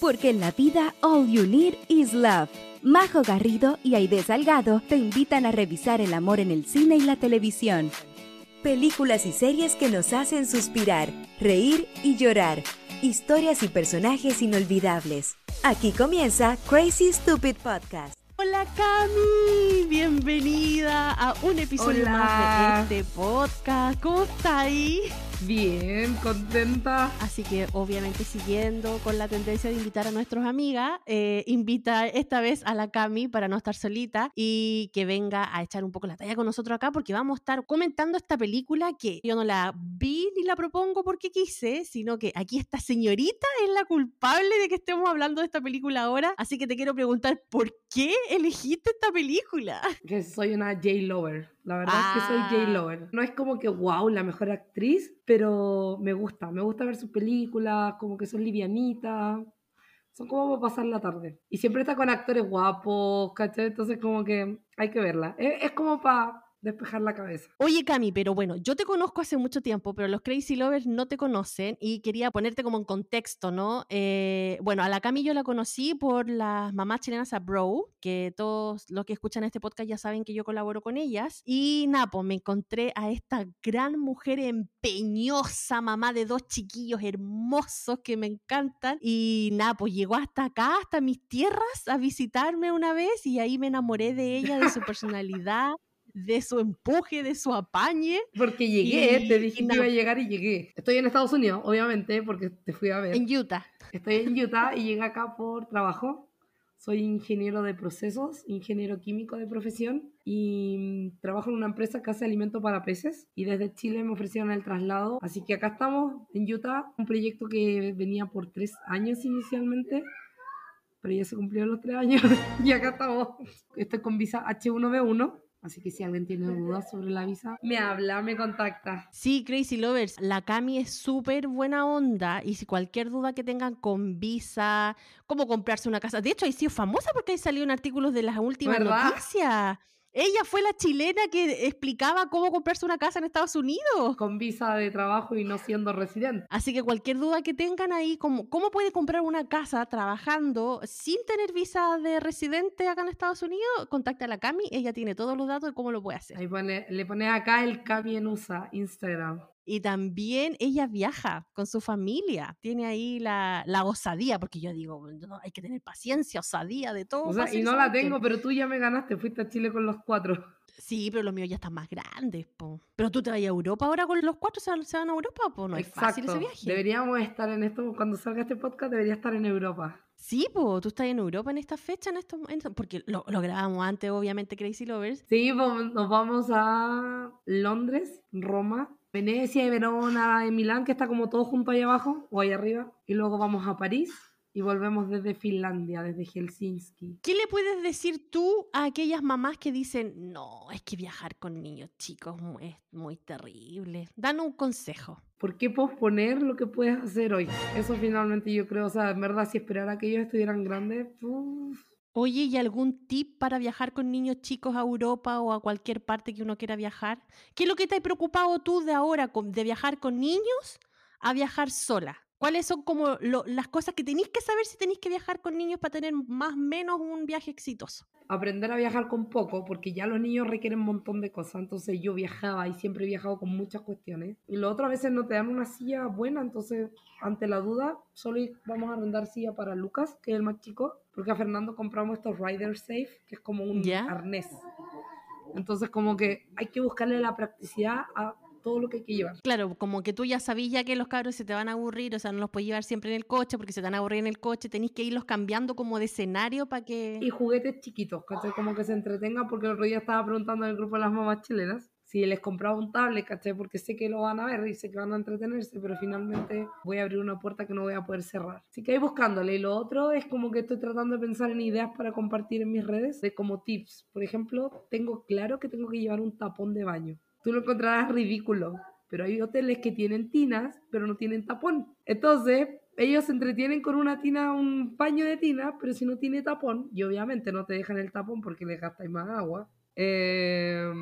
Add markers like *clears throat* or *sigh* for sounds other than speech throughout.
porque en la vida all you need is love. Majo Garrido y Aide Salgado te invitan a revisar el amor en el cine y la televisión. Películas y series que nos hacen suspirar, reír y llorar. Historias y personajes inolvidables. Aquí comienza Crazy Stupid Podcast. Hola Cami, bienvenida a un episodio Hola. más de este podcast. ¿Cómo está ahí? Bien, contenta. Así que obviamente siguiendo con la tendencia de invitar a nuestras amigas, eh, invita esta vez a la Cami para no estar solita y que venga a echar un poco la talla con nosotros acá porque vamos a estar comentando esta película que yo no la vi ni la propongo porque quise, sino que aquí esta señorita es la culpable de que estemos hablando de esta película ahora. Así que te quiero preguntar, ¿por qué elegiste esta película? Que soy una J-Lover. La verdad es que soy Ah. J-Lover. No es como que, wow, la mejor actriz, pero me gusta. Me gusta ver sus películas, como que son livianitas. Son como para pasar la tarde. Y siempre está con actores guapos, ¿cachai? Entonces como que hay que verla. Es, es como para despejar la cabeza. Oye, Cami, pero bueno, yo te conozco hace mucho tiempo, pero los Crazy Lovers no te conocen y quería ponerte como en contexto, ¿no? Eh, bueno, a la Cami yo la conocí por las mamás chilenas a Bro, que todos los que escuchan este podcast ya saben que yo colaboro con ellas. Y nada, pues me encontré a esta gran mujer empeñosa, mamá de dos chiquillos hermosos que me encantan. Y nada, pues llegó hasta acá, hasta mis tierras, a visitarme una vez y ahí me enamoré de ella, de su *laughs* personalidad de su empuje, de su apañe. Porque llegué, Y- te dije que iba a llegar y llegué. Estoy en Estados Unidos, obviamente, porque te fui a ver. En Utah. Estoy en Utah y llegué acá por trabajo. Soy ingeniero de procesos, ingeniero químico de profesión y mm, trabajo en una empresa que hace alimento para peces y desde Chile me ofrecieron el traslado. Así que acá estamos en Utah, un proyecto que venía por tres años inicialmente, pero ya se cumplieron los tres años *laughs* y acá estamos. Estoy con visa H1B1, así que si alguien tiene dudas sobre la visa, me habla, me contacta. Sí, Crazy Lovers, la Cami es súper buena onda y si cualquier duda que tengan con visa, cómo comprarse una casa. De hecho, ha sido famosa porque ahí salieron artículos de las últimas ¿Verdad? noticias. Ella fue la chilena que explicaba cómo comprarse una casa en Estados Unidos. Con visa de trabajo y no siendo residente. Así que cualquier duda que tengan ahí, como cómo puede comprar una casa trabajando sin tener visa de residente acá en Estados Unidos, contacta a la Cami, ella tiene todos los datos de cómo lo puede hacer. Ahí pone, le pones acá el Cami en USA, Instagram. Y también ella viaja con su familia, tiene ahí la, la osadía, porque yo digo, no, hay que tener paciencia, osadía, de todo. O sea, y no la tengo, pero tú ya me ganaste. Fuiste a Chile con los cuatro. Sí, pero los míos ya están más grandes, po. Pero tú te vas a Europa ahora con los cuatro, se van, se van a Europa, po. No es fácil ese viaje. Deberíamos estar en esto, cuando salga este podcast, debería estar en Europa. Sí, po, tú estás en Europa en esta fecha, en estos en- porque lo, lo grabamos antes, obviamente, Crazy Lovers. Sí, pues, nos vamos a Londres, Roma, Venecia y Verona, en Milán, que está como todo junto ahí abajo o ahí arriba. Y luego vamos a París y volvemos desde Finlandia, desde Helsinki. ¿Qué le puedes decir tú a aquellas mamás que dicen, no, es que viajar con niños chicos es muy terrible? Danos un consejo. ¿Por qué posponer lo que puedes hacer hoy? Eso finalmente yo creo, o sea, en verdad, si esperara a que ellos estuvieran grandes, uf, Oye, ¿y algún tip para viajar con niños chicos a Europa o a cualquier parte que uno quiera viajar? ¿Qué es lo que te ha preocupado tú de ahora, de viajar con niños a viajar sola? ¿Cuáles son como lo- las cosas que tenéis que saber si tenéis que viajar con niños para tener más o menos un viaje exitoso? aprender a viajar con poco, porque ya los niños requieren un montón de cosas. Entonces yo viajaba y siempre he viajado con muchas cuestiones. Y lo otro a veces no te dan una silla buena, entonces ante la duda solo vamos a arrendar silla para Lucas, que es el más chico, porque a Fernando compramos estos Rider Safe, que es como un arnés. Entonces como que hay que buscarle la practicidad a todo lo que hay que llevar. Claro, como que tú ya sabías ya que los cabros se te van a aburrir, o sea, no los puedes llevar siempre en el coche porque se te van a aburrir en el coche, tenéis que irlos cambiando como de escenario para que... Y juguetes chiquitos, ¿cachai? Como que se entretengan, porque el otro día estaba preguntando en el grupo de las mamás chilenas si les compraba un tablet, ¿cachai? Porque sé que lo van a ver y sé que van a entretenerse, pero finalmente voy a abrir una puerta que no voy a poder cerrar. Así que ahí buscándole. Y lo otro es como que estoy tratando de pensar en ideas para compartir en mis redes, de como tips. Por ejemplo, tengo claro que tengo que llevar un tapón de baño. Tú lo encontrarás ridículo, pero hay hoteles que tienen tinas, pero no tienen tapón. Entonces, ellos se entretienen con una tina, un paño de tina, pero si no tiene tapón, y obviamente no te dejan el tapón porque les gastáis más agua, eh,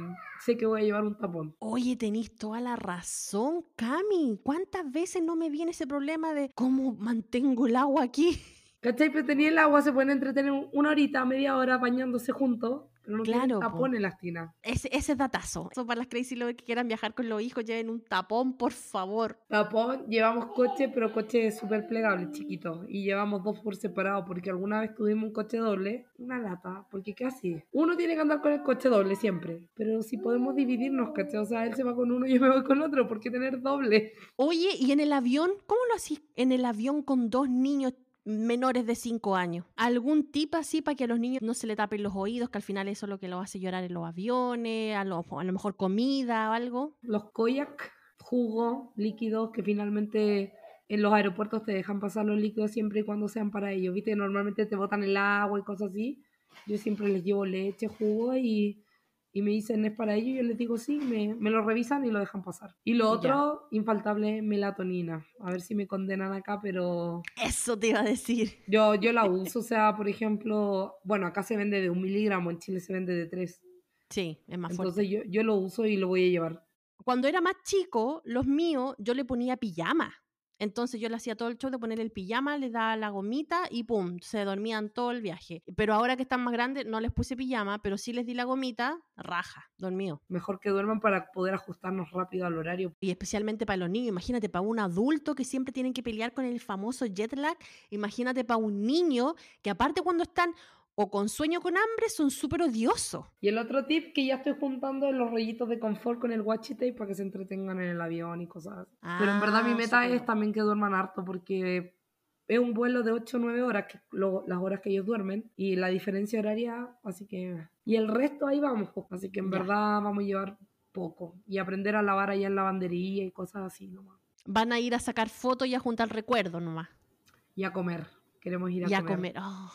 sé que voy a llevar un tapón. Oye, tenéis toda la razón, Cami. ¿Cuántas veces no me viene ese problema de cómo mantengo el agua aquí? ¿Cachai? Pero tenía el agua, se pueden entretener una horita, media hora bañándose juntos, pero no Claro, tienen po. tapón en las tinas. Ese, ese es datazo. Eso para las crazy lovers que quieran viajar con los hijos, lleven un tapón, por favor. Tapón, llevamos coche, pero coche súper plegable, chiquito. Y llevamos dos por separado, porque alguna vez tuvimos un coche doble, una lata, porque casi. Uno tiene que andar con el coche doble siempre. Pero si podemos dividirnos, ¿cachai? O sea, él se va con uno y yo me voy con otro, ¿por qué tener doble? Oye, ¿y en el avión? ¿Cómo lo hacís en el avión con dos niños menores de 5 años? ¿Algún tip así para que a los niños no se le tapen los oídos, que al final eso es lo que los hace llorar en los aviones, a lo, a lo mejor comida o algo? Los koyak, jugo, líquidos, que finalmente en los aeropuertos te dejan pasar los líquidos siempre y cuando sean para ellos. Viste, normalmente te botan el agua y cosas así. Yo siempre les llevo leche, jugo y, y me dicen es para ellos. Yo les digo sí, me, me lo revisan y lo dejan pasar. Y lo otro, infaltable melatonina. A ver si me condenan acá, pero Eso te iba a decir. yo, yo la *laughs* uso. O sea, por ejemplo, bueno, acá se vende de un miligramo, en Chile se vende de tres. Sí, es más fuerte. Entonces yo, yo lo uso y lo voy a llevar. Cuando era más chico, los míos, yo le ponía pijama. Entonces yo le hacía todo el show de poner el pijama, le daba la gomita y pum, se dormían todo el viaje. Pero ahora que están más grandes, no les puse pijama, pero sí les di la gomita, raja, dormido. Mejor que duerman para poder ajustarnos rápido al horario. Y especialmente para los niños, imagínate para un adulto que siempre tienen que pelear con el famoso jet lag, imagínate para un niño que aparte cuando están o con sueño o con hambre son súper odiosos. Y el otro tip que ya estoy juntando es los rollitos de confort con el washi tape para que se entretengan en el avión y cosas así. Pero en verdad mi Ah, meta es también que duerman harto porque es un vuelo de 8 o 9 horas, que lo- las horas que ellos duermen, y la diferencia horaria, así que... Y el resto ahí vamos, pues, así que en Ya. verdad vamos a llevar poco. Y aprender a lavar allá en lavandería y cosas así nomás. Van a ir a sacar fotos y a juntar recuerdos nomás. Y a comer. Queremos ir a Y a comer. comer. Oh,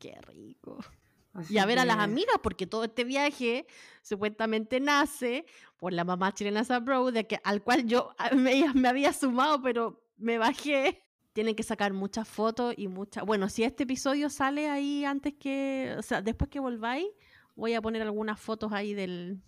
qué rico. Así Y a ver a las amigas, porque todo este viaje supuestamente nace por la mamá chilena Sabro, de que, al cual yo a- me, me había sumado, pero me bajé. Tienen que sacar muchas fotos y muchas. Bueno, si este episodio sale ahí antes que. O sea, después que volváis, voy a poner algunas fotos ahí del,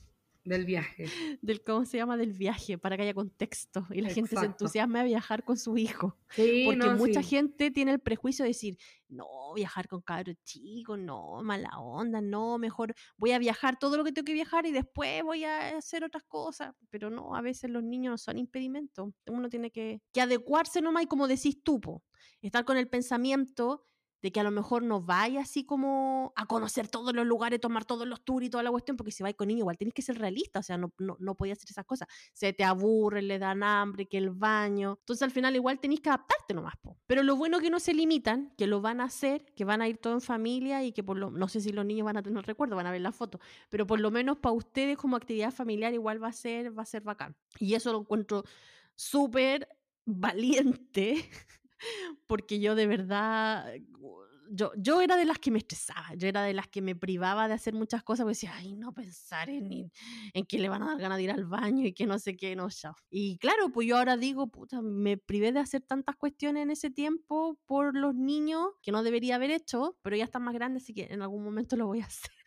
Del viaje. del ¿cómo se llama? Del viaje, para que haya contexto y la gente se entusiasme a viajar con su hijo. Sí, Porque no, mucha sí. gente tiene el prejuicio de decir, no, viajar con cabros chicos, no, mala onda, no, mejor voy a viajar todo lo que tengo que viajar y después voy a hacer otras cosas. Pero no, a veces los niños son impedimento. Uno tiene que, que adecuarse nomás y como decís tú, po, estar con el pensamiento de que a lo mejor no vaya así como a conocer todos los lugares, tomar todos los tours y toda la cuestión, porque si vais con niños igual tenés que ser realista, o sea, no, no, no podía hacer esas cosas. Se te aburren, le dan hambre, que el baño. Entonces al final igual tenés que adaptarte nomás. Pero lo bueno que no se limitan, que lo van a hacer, que van a ir todo en familia y que por lo, no sé si los niños van a tener recuerdo, van a ver la foto, pero por lo menos para ustedes como actividad familiar igual va a ser, va a ser bacán. Y eso lo encuentro súper valiente *laughs* porque yo de verdad, yo, yo era de las que me estresaba, yo era de las que me privaba de hacer muchas cosas, porque decía, ay, no pensar en, en que le van a dar ganas de ir al baño y que no sé qué, no, ya. Y claro, pues yo ahora digo, puta, me privé de hacer tantas cuestiones en ese tiempo por los niños que no debería haber hecho, pero ya están más grandes, así que en algún momento lo voy a *laughs* hacer.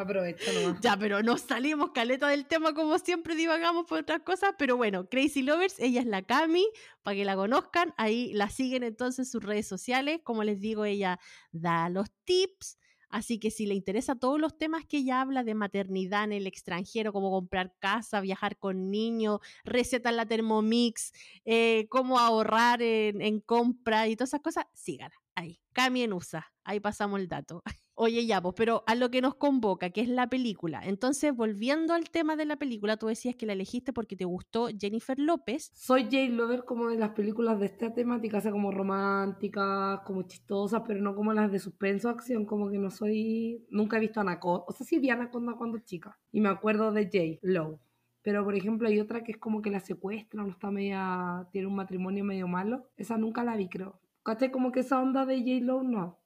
Aprovecha nomás. Ya, pero no salimos caleta del tema como siempre divagamos por otras cosas, pero bueno, Crazy Lovers, ella es la Cami, para que la conozcan, ahí la siguen entonces en sus redes sociales, como les digo, ella da los tips, así que si le interesa todos los temas que ella habla de maternidad en el extranjero, como comprar casa, viajar con niños, recetas en la Thermomix, eh, cómo ahorrar en, en compra y todas esas cosas, sígala ahí, Cami en USA, ahí pasamos el dato. *laughs* Oye, ya, pues, pero a lo que nos convoca, que es la película. Entonces, volviendo al tema de la película, tú decías que la elegiste porque te gustó Jennifer López. Soy Jane Lover como de las películas de esta temática, o sea, como románticas, como chistosas, pero no como las de suspenso, acción, como que no soy... Nunca he visto Anaconda, o sea, sí vi Anaconda cuando chica, y me acuerdo de Jay Lowe. Pero, por ejemplo, hay otra que es como que la secuestran, o está media... tiene un matrimonio medio malo. Esa nunca la vi, creo. ¿Cachai? Como que esa onda de J. Lowe, no.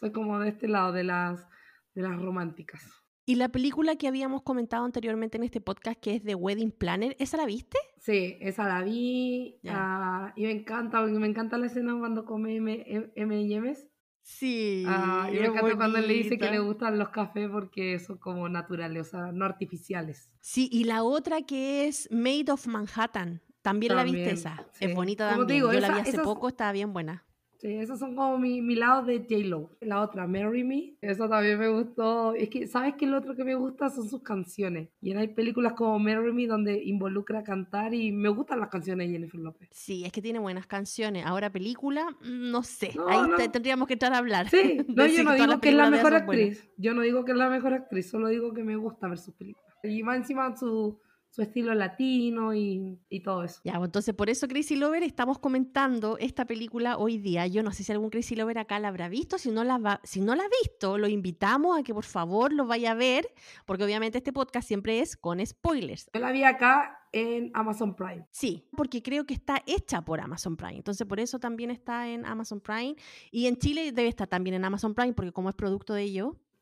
Soy como de este lado, de las, de las románticas. Y la película que habíamos comentado anteriormente en este podcast, que es The Wedding Planner, ¿esa la viste? Sí, esa la vi ah, y me encanta, porque me encanta la escena cuando come M&M's. Sí. Ah, y me encanta cuando le dice que bonita. le gustan los cafés porque son como naturales, o sea, no artificiales. Sí, y la otra que es Made of Manhattan. También, la viste También, esa. sí. Es bonita te también. digo, Yo la esa- vi hace esas- poco, estaba bien buena. Sí, esos son como mi, mi lado de J-Lo. La otra, Marry Me, eso también me gustó. Es que, ¿sabes qué? Lo otro que me gusta son sus canciones. Y hay películas como Marry Me donde involucra cantar y me gustan las canciones de Jennifer López. Sí, es que tiene buenas canciones. Ahora película, mm, no sé. No, Ahí no. te- tendríamos que entrar a hablar. Sí, *laughs* no, yo no digo que es la mejor buenas. actriz. Yo no digo que es la mejor actriz, solo digo que me gusta ver sus películas. Y más encima su, su estilo latino y, y todo eso. Ya, pues, entonces por eso Crazy Lover estamos comentando esta película hoy día. Yo no sé si algún Crazy Lover acá la habrá visto. Si no la, va- si no la ha visto, lo invitamos a que por favor lo vaya a ver, porque obviamente este podcast siempre es con spoilers. Yo la vi acá en Amazon Prime. Sí, porque creo que está hecha por Amazon Prime. Entonces por eso también está en Amazon Prime. Y en Chile debe estar también en Amazon Prime, porque como es producto de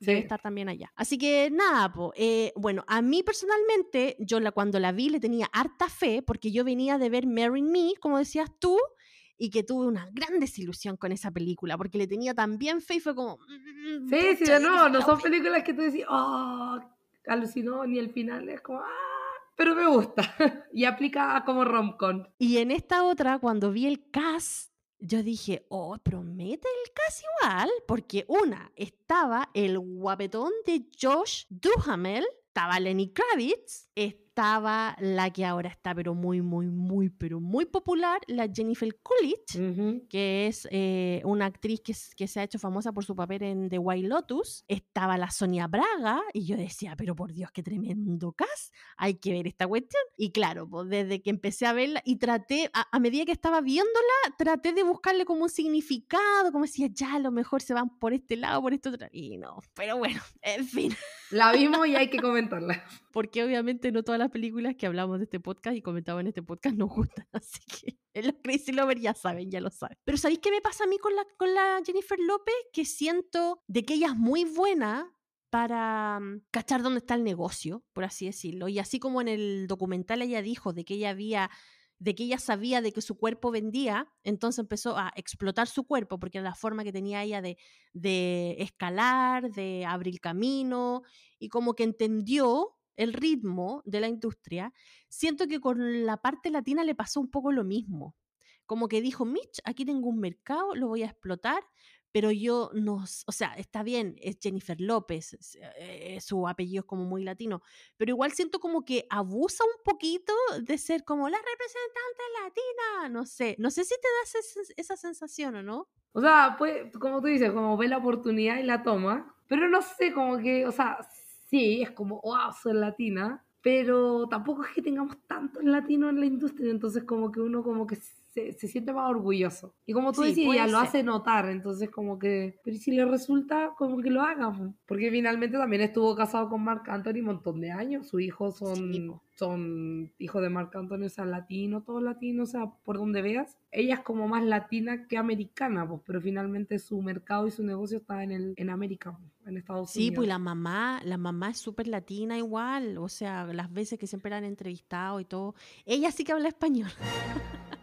ellos, debe Sí. estar también allá. Así que nada, po, eh, bueno, a mí personalmente, yo la, cuando la vi le tenía harta fe, porque yo venía de ver Marry Me, como decías tú, y que tuve una gran desilusión con esa película, porque le tenía también fe y fue como... mm, Sí, sí, no, Jennifer no son películas que tú decís, oh, alucinó, ni el final es como, ah, pero me gusta. *laughs* y aplica como rom-com. Y en esta otra, cuando vi el cast, yo dije, oh, promete el cast igual, porque una, estaba el guapetón de Josh Duhamel, estaba Lenny Kravitz, la que ahora está, pero muy, muy, muy, pero muy popular, la Jennifer Coolidge, que es eh, una actriz que, que se ha hecho famosa por su papel en The White Lotus. Estaba la Sonia Braga y yo decía, pero por Dios, qué tremendo cast, hay que ver esta cuestión. Y claro, pues desde que empecé a verla y traté, a, a medida que estaba viéndola, traté de buscarle como un significado, como decía, ya a lo mejor se van por este lado, por este otro. Y no, pero bueno, en fin. La *laughs* vimos y hay que comentarla. Porque obviamente no todas las películas que hablamos de este podcast y comentamos en este podcast nos gustan. *laughs* Así que en los Crazy Lover ya saben, ya lo saben. Pero ¿sabéis qué me pasa a mí con la, con la Jennifer López? Que siento de que ella es muy buena para mm, cachar dónde está el negocio, por así decirlo. Y así como en el documental ella dijo de que ella había de que ella sabía de que su cuerpo vendía, entonces empezó a explotar su cuerpo porque era la forma que tenía ella de, de escalar, de abrir camino, y como que entendió el ritmo de la industria, siento que con la parte latina le pasó un poco lo mismo. Como que dijo, Mitch, aquí tengo un mercado, lo voy a explotar, pero yo no, o sea, está bien, es Jennifer López, es, eh, su apellido es como muy latino, pero igual siento como que abusa un poquito de ser como la representante latina, no sé, no sé si te das esa, esa sensación o no. O sea, pues, como tú dices, como ve la oportunidad y la toma. Pero no sé, como que, o sea, sí, es como, wow, soy latina. Pero tampoco es que tengamos tantos latinos en la industria. Entonces, como que uno como que se, se siente más orgulloso. Y como tú Sí, decías, ella lo hace notar. Entonces, como que, pero ¿y si le resulta, como que lo haga. po? Porque finalmente también estuvo casado con Marc Anthony un montón de años. Sus hijos son, Sí, son hijos de Marc Anthony, o sea, latino, todos latinos, o sea, por donde veas. Ella es como más latina que americana, pues, pero finalmente su mercado y su negocio está en, el, en América, pues, en Estados Sí, Unidos. pues y la mamá, la mamá es súper latina igual, o sea, las veces que siempre la han entrevistado y todo, ella sí que habla español. *laughs*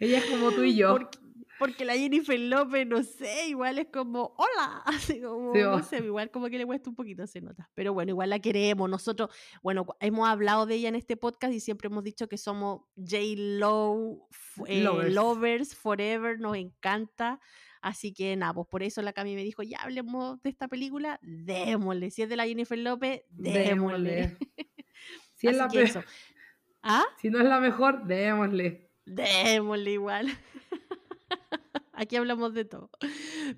Ella es como tú y yo. Porque, porque la Jennifer López, no sé, igual es como, hola, *laughs* así como, Sí, no sé, igual como que le cuesta un poquito, se nota. Pero bueno, igual la queremos. Nosotros, bueno, hemos hablado de ella en este podcast y siempre hemos dicho que somos J-Lo eh, Lovers. lovers forever, nos encanta. Así que nada, pues por eso la Cami me dijo, ya hablemos de esta película, démosle. Si es de la Jennifer López, démosle. Démosle. *laughs* Si, es la eso. ¿Ah? *laughs* si no es la mejor, démosle. Démosle igual. *laughs* Aquí hablamos de todo.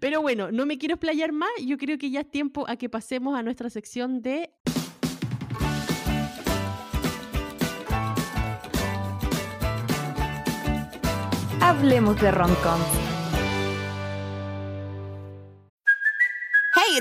Pero bueno, no me quiero explayar más. Yo creo que ya es tiempo a que pasemos a nuestra sección de Hablemos de romcoms.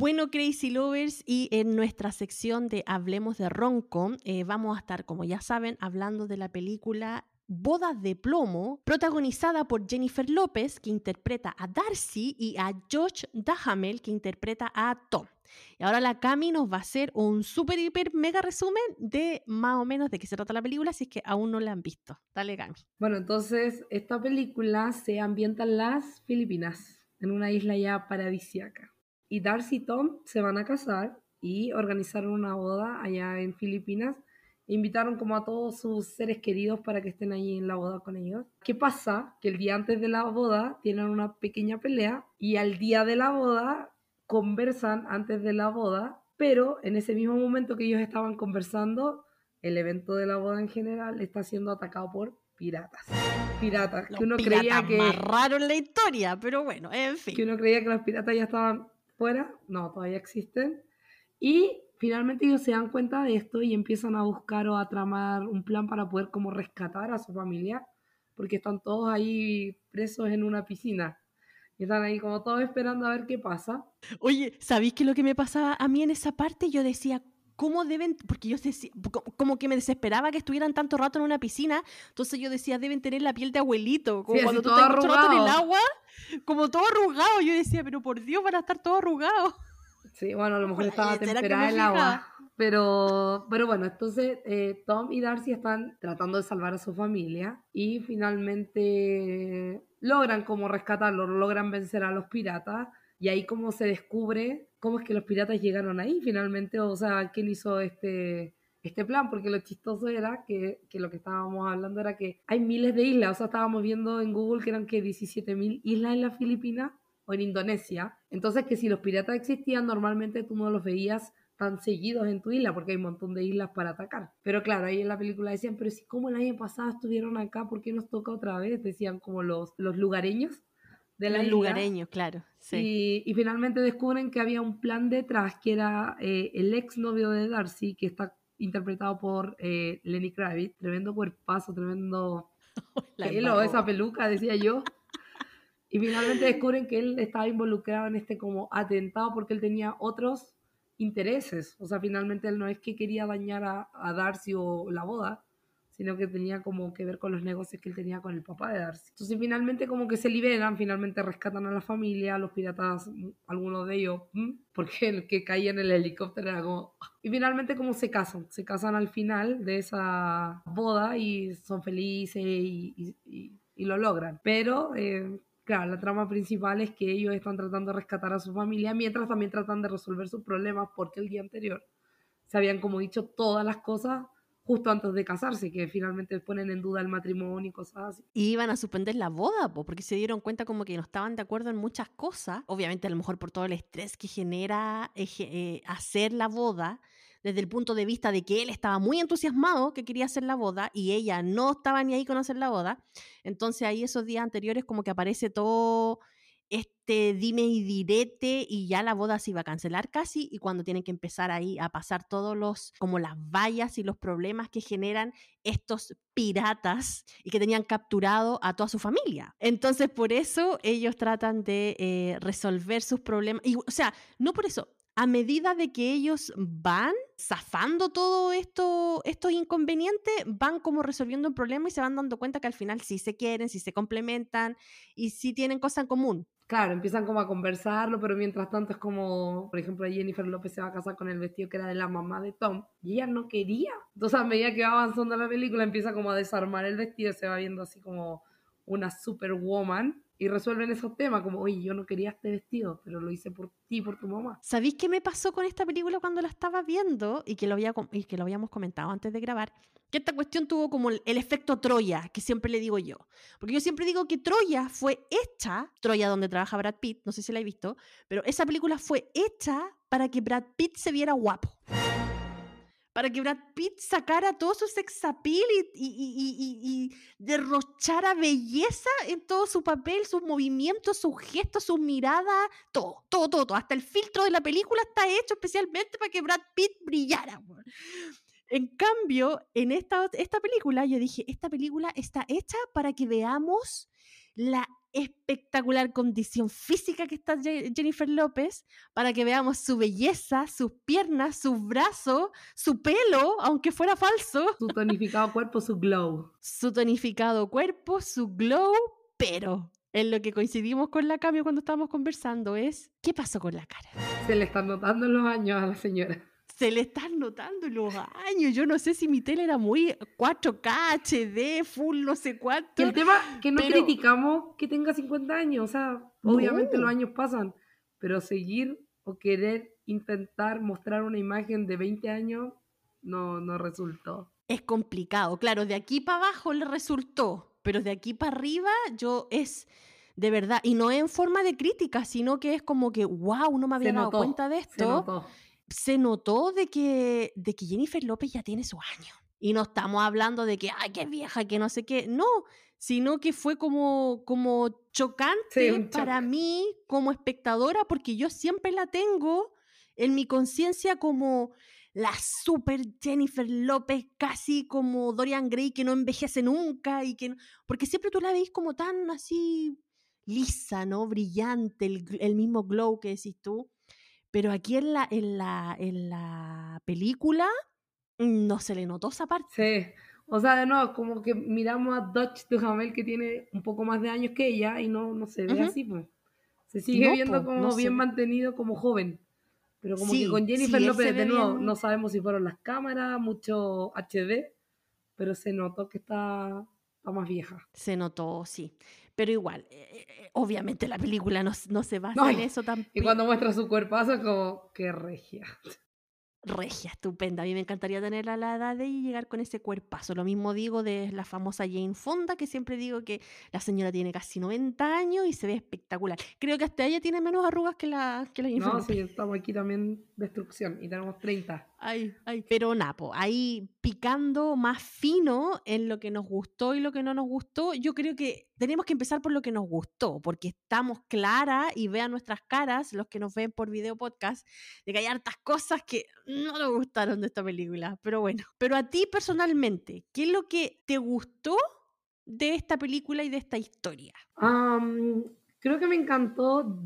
Bueno, Crazy Lovers, y en nuestra sección de Hablemos de Ronco, eh, vamos a estar, como ya saben, hablando de la película Bodas de Plomo, protagonizada por Jennifer López, que interpreta a Darcy, y a Josh Duhamel, que interpreta a Tom. Y ahora la Cami nos va a hacer un super, hiper, mega resumen de más o menos de qué se trata la película, si es que aún no la han visto. Dale, Cami. Bueno, entonces esta película se ambienta en las Filipinas, en una isla ya paradisiaca. Y Darcy y Tom se van a casar y organizaron una boda allá en Filipinas invitaron como a todos sus seres queridos para que estén ahí en la boda con ellos. ¿Qué pasa? Que el día antes de la boda tienen una pequeña pelea y al día de la boda conversan antes de la boda, pero en ese mismo momento que ellos estaban conversando, el evento de la boda en general está siendo atacado por piratas. Piratas, Los que uno piratas creía que más raro en la historia, pero bueno, en fin. que uno creía que los piratas ya estaban fuera, no, todavía existen. Y finalmente ellos se dan cuenta de esto y empiezan a buscar o a tramar un plan para poder como rescatar a su familia, porque están todos ahí presos en una piscina. Y están ahí como todos esperando a ver qué pasa. Oye, ¿sabéis qué es lo que me pasaba a mí en esa parte? Yo decía, ¿cómo deben? Porque yo decía, co- como que me desesperaba que estuvieran tanto rato en una piscina. Entonces yo decía, deben tener la piel de abuelito. Como Sí, cuando tú estás mucho rato en el agua, como todo arrugado. Yo decía, pero por Dios, van a estar todos arrugados. Sí, bueno, a lo mejor estaba ¿será que me temperada el agua. Pero, pero bueno, entonces eh, Tom y Darcy están tratando de salvar a su familia y finalmente logran como rescatarlo, logran vencer a los piratas y ahí como se descubre cómo es que los piratas llegaron ahí finalmente, o sea, quién hizo este, este plan, porque lo chistoso era que, que lo que estábamos hablando era que hay miles de islas, o sea, estábamos viendo en Google que eran que 17.000 islas en las Filipinas o en Indonesia. Entonces, que si los piratas existían, normalmente tú no los veías tan seguidos en tu isla, porque hay un montón de islas para atacar. Pero claro, ahí en la película decían, pero si como el año pasado estuvieron acá, ¿por qué nos toca otra vez? Decían como los, los lugareños de la Los isla. lugareños, claro. Sí. Y, y finalmente descubren que había un plan detrás, que era eh, el ex novio de Darcy, que está interpretado por eh, Lenny Kravitz. Tremendo cuerpazo, tremendo *laughs* La pelo, esa peluca, decía yo. Y finalmente descubren que él estaba involucrado en este como atentado porque él tenía otros intereses. O sea, finalmente él no es que quería dañar a, a Darcy o la boda, sino que tenía como que ver con los negocios que él tenía con el papá de Darcy. Entonces finalmente como que se liberan, finalmente rescatan a la familia, los piratas, algunos de ellos, porque el que caía en el helicóptero era como... Y finalmente como se casan, se casan al final de esa boda y son felices y, y- y- y lo logran. Pero... eh, Claro, la trama principal es que ellos están tratando de rescatar a su familia mientras también tratan de resolver sus problemas porque el día anterior se habían como dicho todas las cosas justo antes de casarse, que finalmente ponen en duda el matrimonio y cosas así. Y iban a suspender la boda, po, porque se dieron cuenta como que no estaban de acuerdo en muchas cosas. Obviamente, a lo mejor por todo el estrés que genera eje- eh, hacer la boda, desde el punto de vista de que él estaba muy entusiasmado que quería hacer la boda y ella no estaba ni ahí con hacer la boda. Entonces ahí esos días anteriores como que aparece todo este dime y direte y ya la boda se iba a cancelar casi y cuando tienen que empezar ahí a pasar todos los como las vallas y los problemas que generan estos piratas y que tenían capturado a toda su familia. Entonces por eso ellos tratan de eh, resolver sus problemas y o sea, no por eso, a medida de que ellos van zafando todo esto, estos inconvenientes, van como resolviendo un problema y se van dando cuenta que al final sí se quieren, sí se complementan y sí tienen cosas en común. Claro, empiezan como a conversarlo, pero mientras tanto es como, por ejemplo, Jennifer López se va a casar con el vestido que era de la mamá de Tom y ella no quería. Entonces a medida que va avanzando la película empieza como a desarmar el vestido, se va viendo así como una superwoman y resuelven esos temas como, oye, yo no quería este vestido, pero lo hice por ti, por tu mamá. ¿Sabéis qué me pasó con esta película cuando la estaba viendo y que lo, había, y que lo habíamos comentado antes de grabar? Que esta cuestión tuvo como el, el efecto Troya, que siempre le digo yo. Porque yo siempre digo que Troya fue hecha, Troya donde trabaja Brad Pitt, no sé si la he visto, pero esa película fue hecha para que Brad Pitt se viera guapo. Para que Brad Pitt sacara todo su sex appeal y, derrochara belleza en todo su papel, sus movimientos, sus gestos, sus miradas, todo, todo, todo, todo. Hasta el filtro de la película está hecho especialmente para que Brad Pitt brillara. En cambio, en esta, esta película, yo dije, esta película está hecha para que veamos la espectacular condición física que está Je- Jennifer López para que veamos su belleza, sus piernas, sus brazos, su pelo, aunque fuera falso, Su tonificado cuerpo, su glow. su tonificado cuerpo, su glow, pero en lo que coincidimos con la cambio cuando estábamos conversando es ¿qué pasó con la cara? Se le están notando los años a la señora. Se le están notando los años. Yo no sé si mi tele era muy 4K, HD, full, no sé cuánto. El tema que no Pero- criticamos que tenga 50 años, o sea, obviamente No. los años pasan, pero seguir o querer intentar mostrar una imagen de 20 años no, no resultó. es complicado. Claro, de aquí para abajo le resultó, pero de aquí para arriba yo es de verdad, y no en forma de crítica, sino que es como que, wow, no me había dado cuenta de esto. Se notó de que, de que Jennifer López ya tiene sus años. Y no estamos hablando de que, ay, qué vieja, que no sé qué. No, sino que fue como, como chocante para mí como espectadora, porque yo siempre la tengo en mi conciencia como la super Jennifer López, casi como Dorian Gray, que no envejece nunca y que no- porque siempre tú la veis como tan así lisa, ¿no? Brillante, el, el mismo glow que decís tú. Pero aquí en la, en la, en la película mm, no se le notó esa parte. Sí. O sea, de nuevo, como que miramos a Dutch Duhamel que tiene un poco más de años que ella y no, no se ve así, pues. Se sigue No, viendo como no bien mantenido como joven. Pero como Sí, que con sí, Jennifer él López, de nuevo, bien. no sabemos si fueron las cámaras, mucho HD, pero se notó que está, está más vieja. Se notó, sí. Pero igual, eh, eh, obviamente la película no, no se basa en eso tan Y cuando muestra su cuerpazo es como, qué regia. Regia, estupenda. A mí me encantaría tenerla a la edad de y llegar con ese cuerpazo. Lo mismo digo de la famosa Jane Fonda, que siempre digo que la señora tiene casi 90 años y se ve espectacular. Creo que hasta ella tiene menos arrugas que la, que la No, sí, estamos aquí también destrucción y tenemos 30. Ay, ay. Pero Napo, ahí picando más fino en lo que nos gustó y lo que no nos gustó, yo creo que tenemos que empezar por lo que nos gustó, porque estamos claras y vean nuestras caras, los que nos ven por video podcast, de que hay hartas cosas que no nos gustaron de esta película. Pero bueno, pero a ti personalmente, ¿qué es lo que te gustó de esta película y de esta historia? Creo que me encantó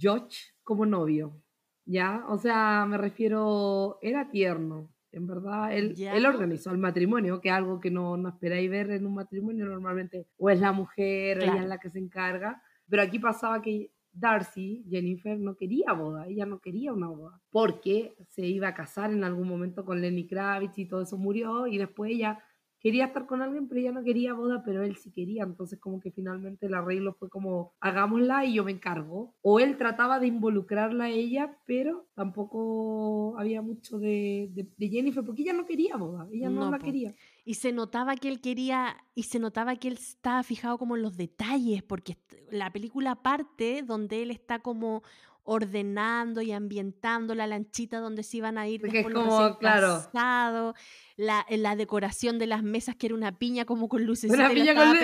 Josh como novio, ¿ya? O sea, me refiero, era tierno, en verdad. Él, organizó el matrimonio, que es algo que no, no esperáis ver en un matrimonio normalmente. O es la mujer, o ella Claro. es la que se encarga. Pero aquí pasaba que Darcy, Jennifer, no quería boda, ella no quería una boda, porque se iba a casar en algún momento con Lenny Kravitz y todo eso murió, y después ella quería estar con alguien, pero ella no quería boda, pero él sí quería. Entonces, como que finalmente el arreglo fue como, hagámosla y yo me encargo. O él trataba de involucrarla a ella, pero tampoco había mucho de, de- de Jennifer, porque ella no quería boda, ella no, No, la po. quería. Y se notaba que él quería, y se notaba que él estaba fijado como en los detalles, porque la película parte donde él está como ordenando y ambientando la lanchita donde se iban a ir Porque es después los como, claro. la, la decoración de las mesas que era una piña como con luces Una piña con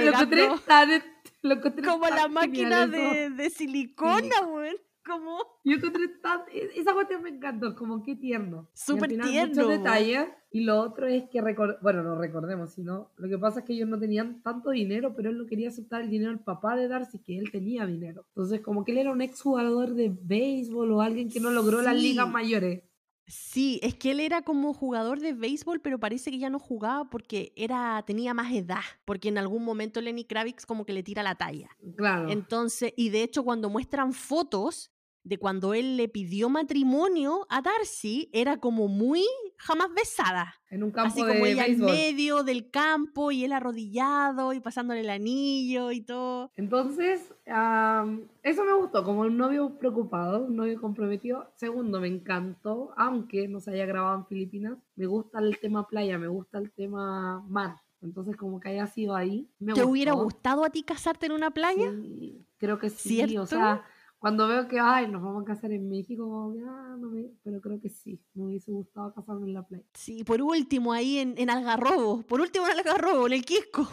lo encontré como la máquina de, de silicona, weón, como Yo encontré tan, e- esa cuestión me encantó, como qué tierno. Súper tierno, Muchos detalles. Y lo otro es que, bueno, no recordemos, sino lo que pasa es que ellos no tenían tanto dinero, pero él no quería aceptar el dinero del papá de Darcy, que él tenía dinero. Entonces, como que él era un ex jugador de béisbol o alguien que no logró las ligas mayores. Sí, es que él era como jugador de béisbol, pero parece que ya no jugaba porque era, tenía más edad, porque en algún momento Lenny Kravitz como que le tira la talla. Claro. Entonces, y de hecho cuando muestran fotos de cuando él le pidió matrimonio a Darcy, era como muy jamás besada. en un campo Así de como ella béisbol. en medio del campo y él arrodillado y pasándole el anillo y todo. Entonces, am, eso me gustó, como un novio preocupado, un novio comprometido. Segundo, me encantó, aunque no se haya grabado en Filipinas, me gusta el tema playa, me gusta el tema mar. Entonces, como que haya sido ahí, me ¿Te hubiera gustó. gustado a ti casarte en una playa? Sí, creo que sí, ¿Cierto? o sea, cuando veo que, ay, nos vamos a casar en México, como que, ah, no me, pero creo que sí, me hubiese gustado casarme en la playa. Sí, por último ahí en, en Algarrobo, por último en Algarrobo, en el Quisco.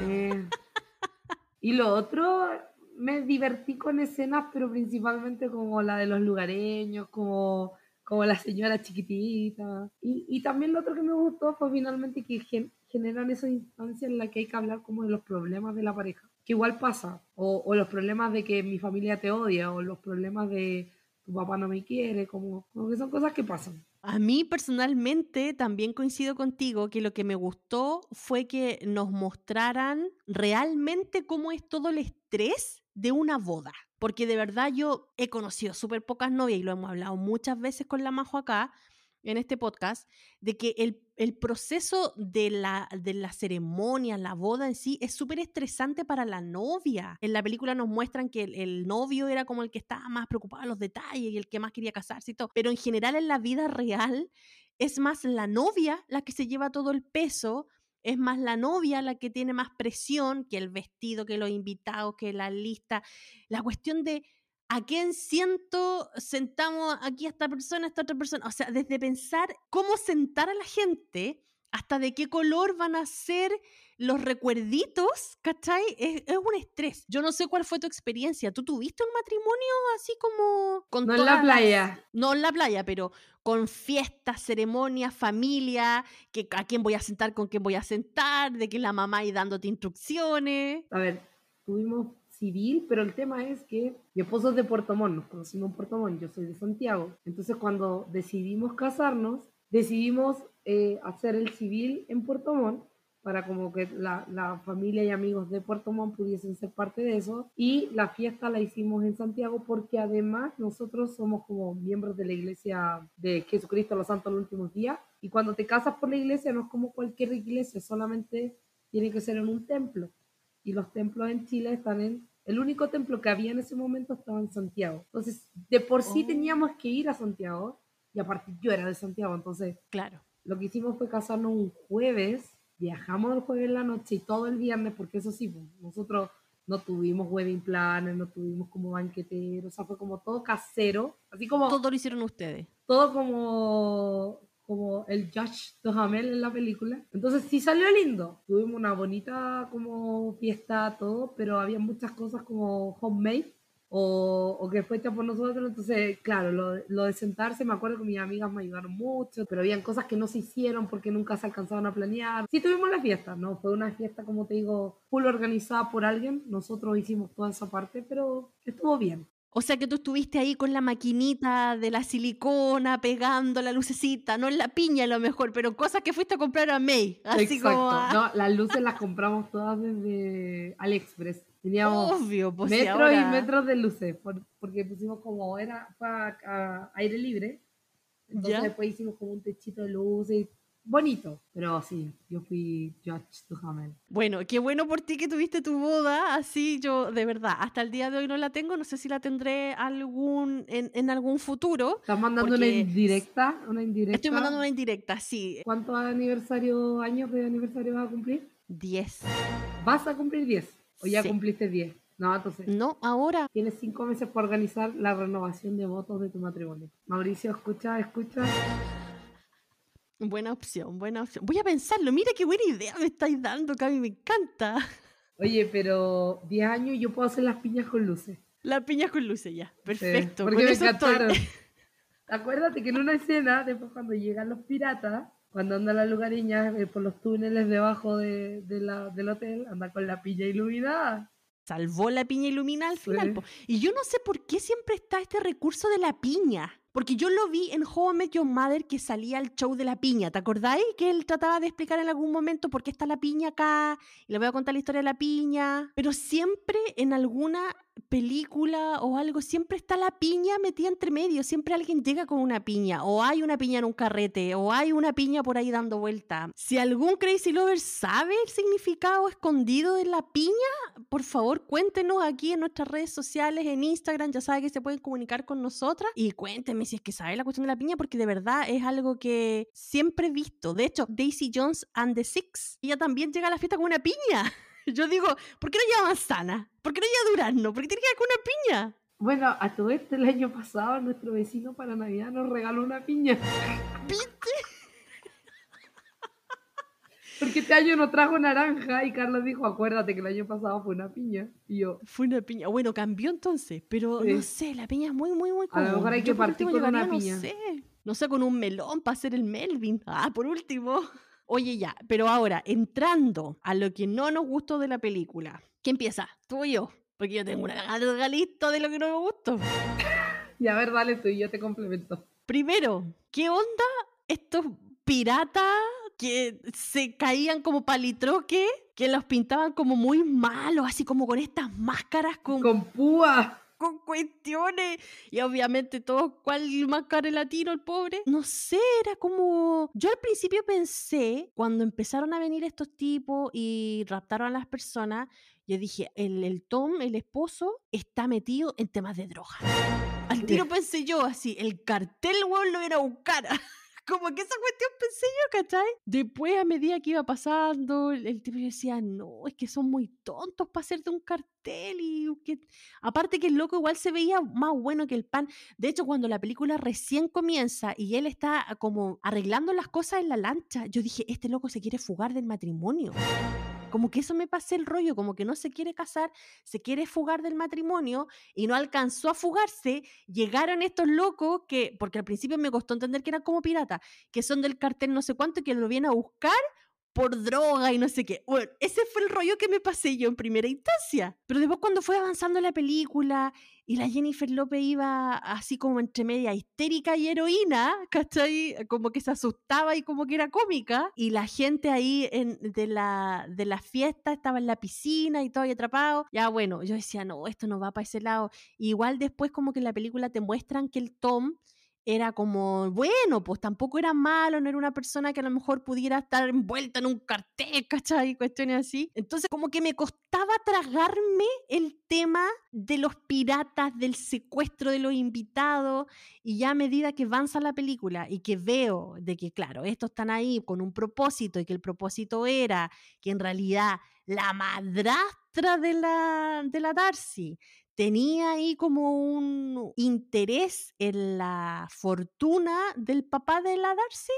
Eh, y lo otro, me divertí con escenas, pero principalmente como la de los lugareños, como, como la señora chiquitita. Y, y también lo otro que me gustó fue finalmente que gen- generan esa instancia en la que hay que hablar como de los problemas de la pareja. Que igual pasa. O, los problemas de que mi familia te odia, o los problemas de tu papá no me quiere, como, como que son cosas que pasan. A mí personalmente también coincido contigo que lo que me gustó fue que nos mostraran realmente cómo es todo el estrés de una boda. Porque de verdad yo he conocido súper pocas novias y lo hemos hablado muchas veces con la Majo acá en este podcast, de que el, el proceso de la, de la ceremonia, la boda en sí, es súper estresante para la novia. En la película nos muestran que el, el novio era como el que estaba más preocupado en los detalles y el que más quería casarse y todo, pero en general en la vida real es más la novia la que se lleva todo el peso es más la novia la que tiene más presión que el vestido, que los invitados, que la lista. La cuestión de a quién siento, sentamos aquí a esta persona, a esta otra persona. O sea, desde pensar cómo sentar a la gente hasta de qué color van a ser los recuerditos, ¿cachai? Es, es un estrés. Yo no sé cuál fue tu experiencia. ¿Tú tuviste un matrimonio así como... Con No en la las- playa. no en la playa, pero con fiestas, ceremonias, familia, que a quién voy a sentar, con quién voy a sentar, de que la mamá ahí dándote instrucciones. A ver, tuvimos civil, pero el tema es que mi esposo es de Puerto Montt, nos conocimos en Puerto Montt, yo soy de Santiago. Entonces cuando decidimos casarnos, decidimos eh, hacer el civil en Puerto Montt para como que la, familia y amigos de Puerto Montt pudiesen ser parte de eso. Y la fiesta la hicimos en Santiago porque además nosotros somos como miembros de la iglesia de Jesucristo los Santos los últimos días. Y cuando te casas por la iglesia no es como cualquier iglesia, solamente tiene que ser en un templo y los templos en Chile están en... El único templo que había en ese momento estaba en Santiago. Entonces, de por sí Oh. teníamos que ir a Santiago y aparte yo era de Santiago, entonces Claro. lo que hicimos fue casarnos un jueves, viajamos el jueves en la noche y todo el viernes, porque eso sí, pues, nosotros no tuvimos wedding planes, no tuvimos como banqueteros, o sea, fue como todo casero, así como Todo lo hicieron ustedes. todo como, como el Judge Duhamel en la película. Entonces sí salió lindo. Tuvimos una bonita como fiesta, todo, pero había muchas cosas como homemade o, o que fue hecha por nosotros. Entonces, claro, lo, lo de sentarse, me acuerdo que mis amigas me ayudaron mucho, pero habían cosas que no se hicieron porque nunca se alcanzaban a planear. Sí tuvimos la fiesta, ¿no? Fue una fiesta, como te digo, full organizada por alguien. Nosotros hicimos toda esa parte, pero estuvo bien. O sea que tú estuviste ahí con la maquinita de la silicona, pegando la lucecita, no en la piña a lo mejor, pero cosas que fuiste a comprar a May. Así Exacto. como... No, las luces las compramos todas desde AliExpress. Teníamos Obvio, pues metros ahora- y metros de luces, por- porque pusimos como era fue a, a aire libre. Entonces Ya. después hicimos como un techito de luces. Bonito. Pero sí, yo fui Judge Duhamel. Bueno, qué bueno por ti que tuviste tu boda, así yo de verdad, hasta el día de hoy no la tengo, no sé si la tendré algún en, en algún futuro. ¿Estás mandando una indirecta? Una indirecta. Estoy mandando una indirecta, sí, ¿Cuántos aniversario, años de aniversario vas a cumplir? 10. ¿Vas a cumplir 10? ¿O ya Sí. cumpliste 10? No, entonces No, ahora tienes cinco meses para organizar la renovación de votos de tu matrimonio. Mauricio, escucha, escucha. Buena opción, buena opción. Voy a pensarlo, mira qué buena idea me estáis dando, Cami, me encanta. Oye, pero 10 años y yo puedo hacer las piñas con luces. La piña con luces ya, Sí, perfecto. porque con me estoy. encantaron. *laughs* Acuérdate que en una escena, después cuando llegan los piratas, cuando anda la lugareña eh, por los túneles debajo de, de la, del hotel, anda con la piña iluminada. salvó la piña ilumina al final. Sí. Y yo no sé por qué siempre está este recurso de la piña. Porque yo lo vi en How I Met Your Mother que salía el show de la piña. ¿Te acordáis? Que él trataba de explicar en algún momento por qué está la piña acá. Y le voy a contar la historia de la piña. Pero siempre en alguna película o algo, siempre está la piña metida entre medio. Siempre alguien llega con una piña. O hay una piña en un carrete. O hay una piña por ahí dando vuelta. Si algún Crazy Lover sabe el significado escondido de la piña, por favor, cuéntenos aquí en nuestras redes sociales, en Instagram, ya saben que se pueden comunicar con nosotras y cuéntenme si es que sabe la cuestión de la piña, porque de verdad es algo que siempre he visto. De hecho, Daisy Jones and the Six, ella también llega a la fiesta con una piña. *laughs* Yo digo, ¿por qué no lleva manzana? ¿Por qué no lleva durazno? ¿Por qué tiene que ir con una piña? Bueno, a todo esto el año pasado nuestro vecino para Navidad nos regaló una piña. Porque este año nos trajo naranja y Carlos dijo, acuérdate que el año pasado fue una piña. Y yo, Fue una piña. Bueno, cambió entonces, pero Sí. no sé, la piña es muy, muy, muy A lo común. mejor hay que partir último con una piña. No sé, no sé, con un melón para hacer el Melvin. Ah, por último. Oye, ya, pero ahora, entrando a lo que no nos gustó de la película, ¿qué ¿Quién empieza? ¿Tú o yo? Porque yo tengo una larga lista de lo que no me gustó. *laughs* Y a ver, dale tú y yo te complemento. Primero, ¿qué onda estos piratas que se caían como palitroque, que los pintaban como muy malos, así como con estas máscaras con, Con púa. con cuestiones. Y obviamente todo, ¿cuál máscara latino, el pobre? No sé, era como... Yo al principio pensé, cuando empezaron a venir estos tipos y raptaron a las personas, yo dije, el, el Tom, el esposo, está metido en temas de droga. Al tiro pensé yo así, el cartel, weón, lo iba a buscar. Como que esa cuestión pensé yo, ¿cachai? Después, a medida que iba pasando, el, el tipo decía, no, es que son muy tontos para hacer de un cartel y que... Aparte que el loco igual se veía más bueno que el pan. De hecho, cuando la película recién comienza y él está como arreglando las cosas en la lancha, yo dije, este loco se quiere fugar del matrimonio. Como que eso me pasé el rollo, como que no se quiere casar, se quiere fugar del matrimonio y no alcanzó a fugarse. Llegaron estos locos que, porque al principio me costó entender que eran como piratas, que son del cartel no sé cuánto y que lo vienen a buscar por droga y no sé qué. Bueno, ese fue el rollo que me pasé yo en primera instancia. Pero después cuando fue avanzando la película y la Jennifer López iba así como entre media histérica y heroína, ¿cachai? Como que se asustaba y como que era cómica. Y la gente ahí en, de, la, de la fiesta estaba en la piscina y todo ahí atrapado. Ya bueno, yo decía, no, esto no va para ese lado. igual después como que en la película te muestran que el Tom era como, bueno, pues tampoco era malo, no era una persona que a lo mejor pudiera estar envuelta en un cartel, ¿cachai? Cuestiones así. Entonces, como que me costaba tragarme el tema de los piratas, del secuestro de los invitados, y ya a medida que avanza la película y que veo de que, claro, estos están ahí con un propósito y que el propósito era que en realidad la madrastra de la, de la Darcy tenía ahí como un interés en la fortuna del papá de la Darcy,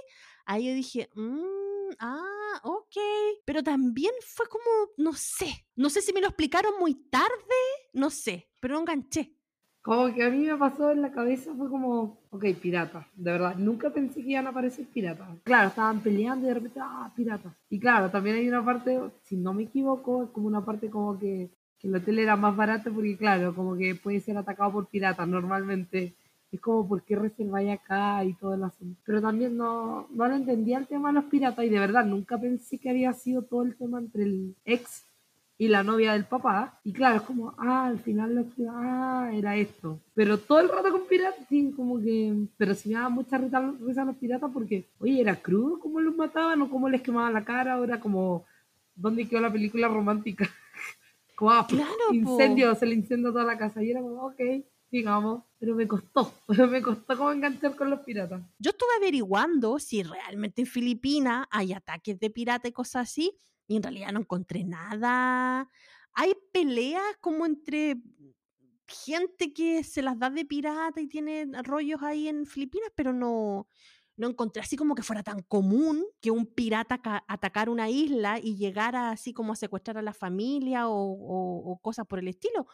ahí yo dije, "Mm, ah, ok. Pero también fue como, no sé, no sé si me lo explicaron muy tarde, no sé, pero no enganché. Como que a mí me pasó en la cabeza, fue como, ok, pirata, de verdad, nunca pensé que iban a aparecer piratas. Claro, estaban peleando y de repente, ah, pirata. Y claro, también hay una parte, si no me equivoco, es como una parte como que, que el hotel era más barato porque, claro, como que puede ser atacado por piratas normalmente. Es como, ¿por qué reserváis acá y todo el asunto? Pero también no, no lo entendía el tema de los piratas y de verdad nunca pensé que había sido todo el tema entre el ex y la novia del papá. Y claro, es como, ah, al final lo que, ah, era esto. Pero todo el rato con piratas, sí, como que. Pero sí me daba mucha risa, risa los piratas porque, oye, era crudo cómo los mataban o cómo les quemaban la cara, o era como, ¿dónde quedó la película romántica? Como, Claro, po. incendio, se le incendió toda la casa. Y era como, ok, digamos. Pero me costó, *laughs* me costó como enganchar con los piratas. Yo estuve averiguando si realmente en Filipinas hay ataques de pirata y cosas así, y en realidad no encontré nada. Hay peleas como entre gente que se las da de pirata y tiene rollos ahí en Filipinas, pero no, no encontré así como que fuera tan común que un pirata ca- atacara una isla y llegara así como a secuestrar a la familia o, cosas por el estilo.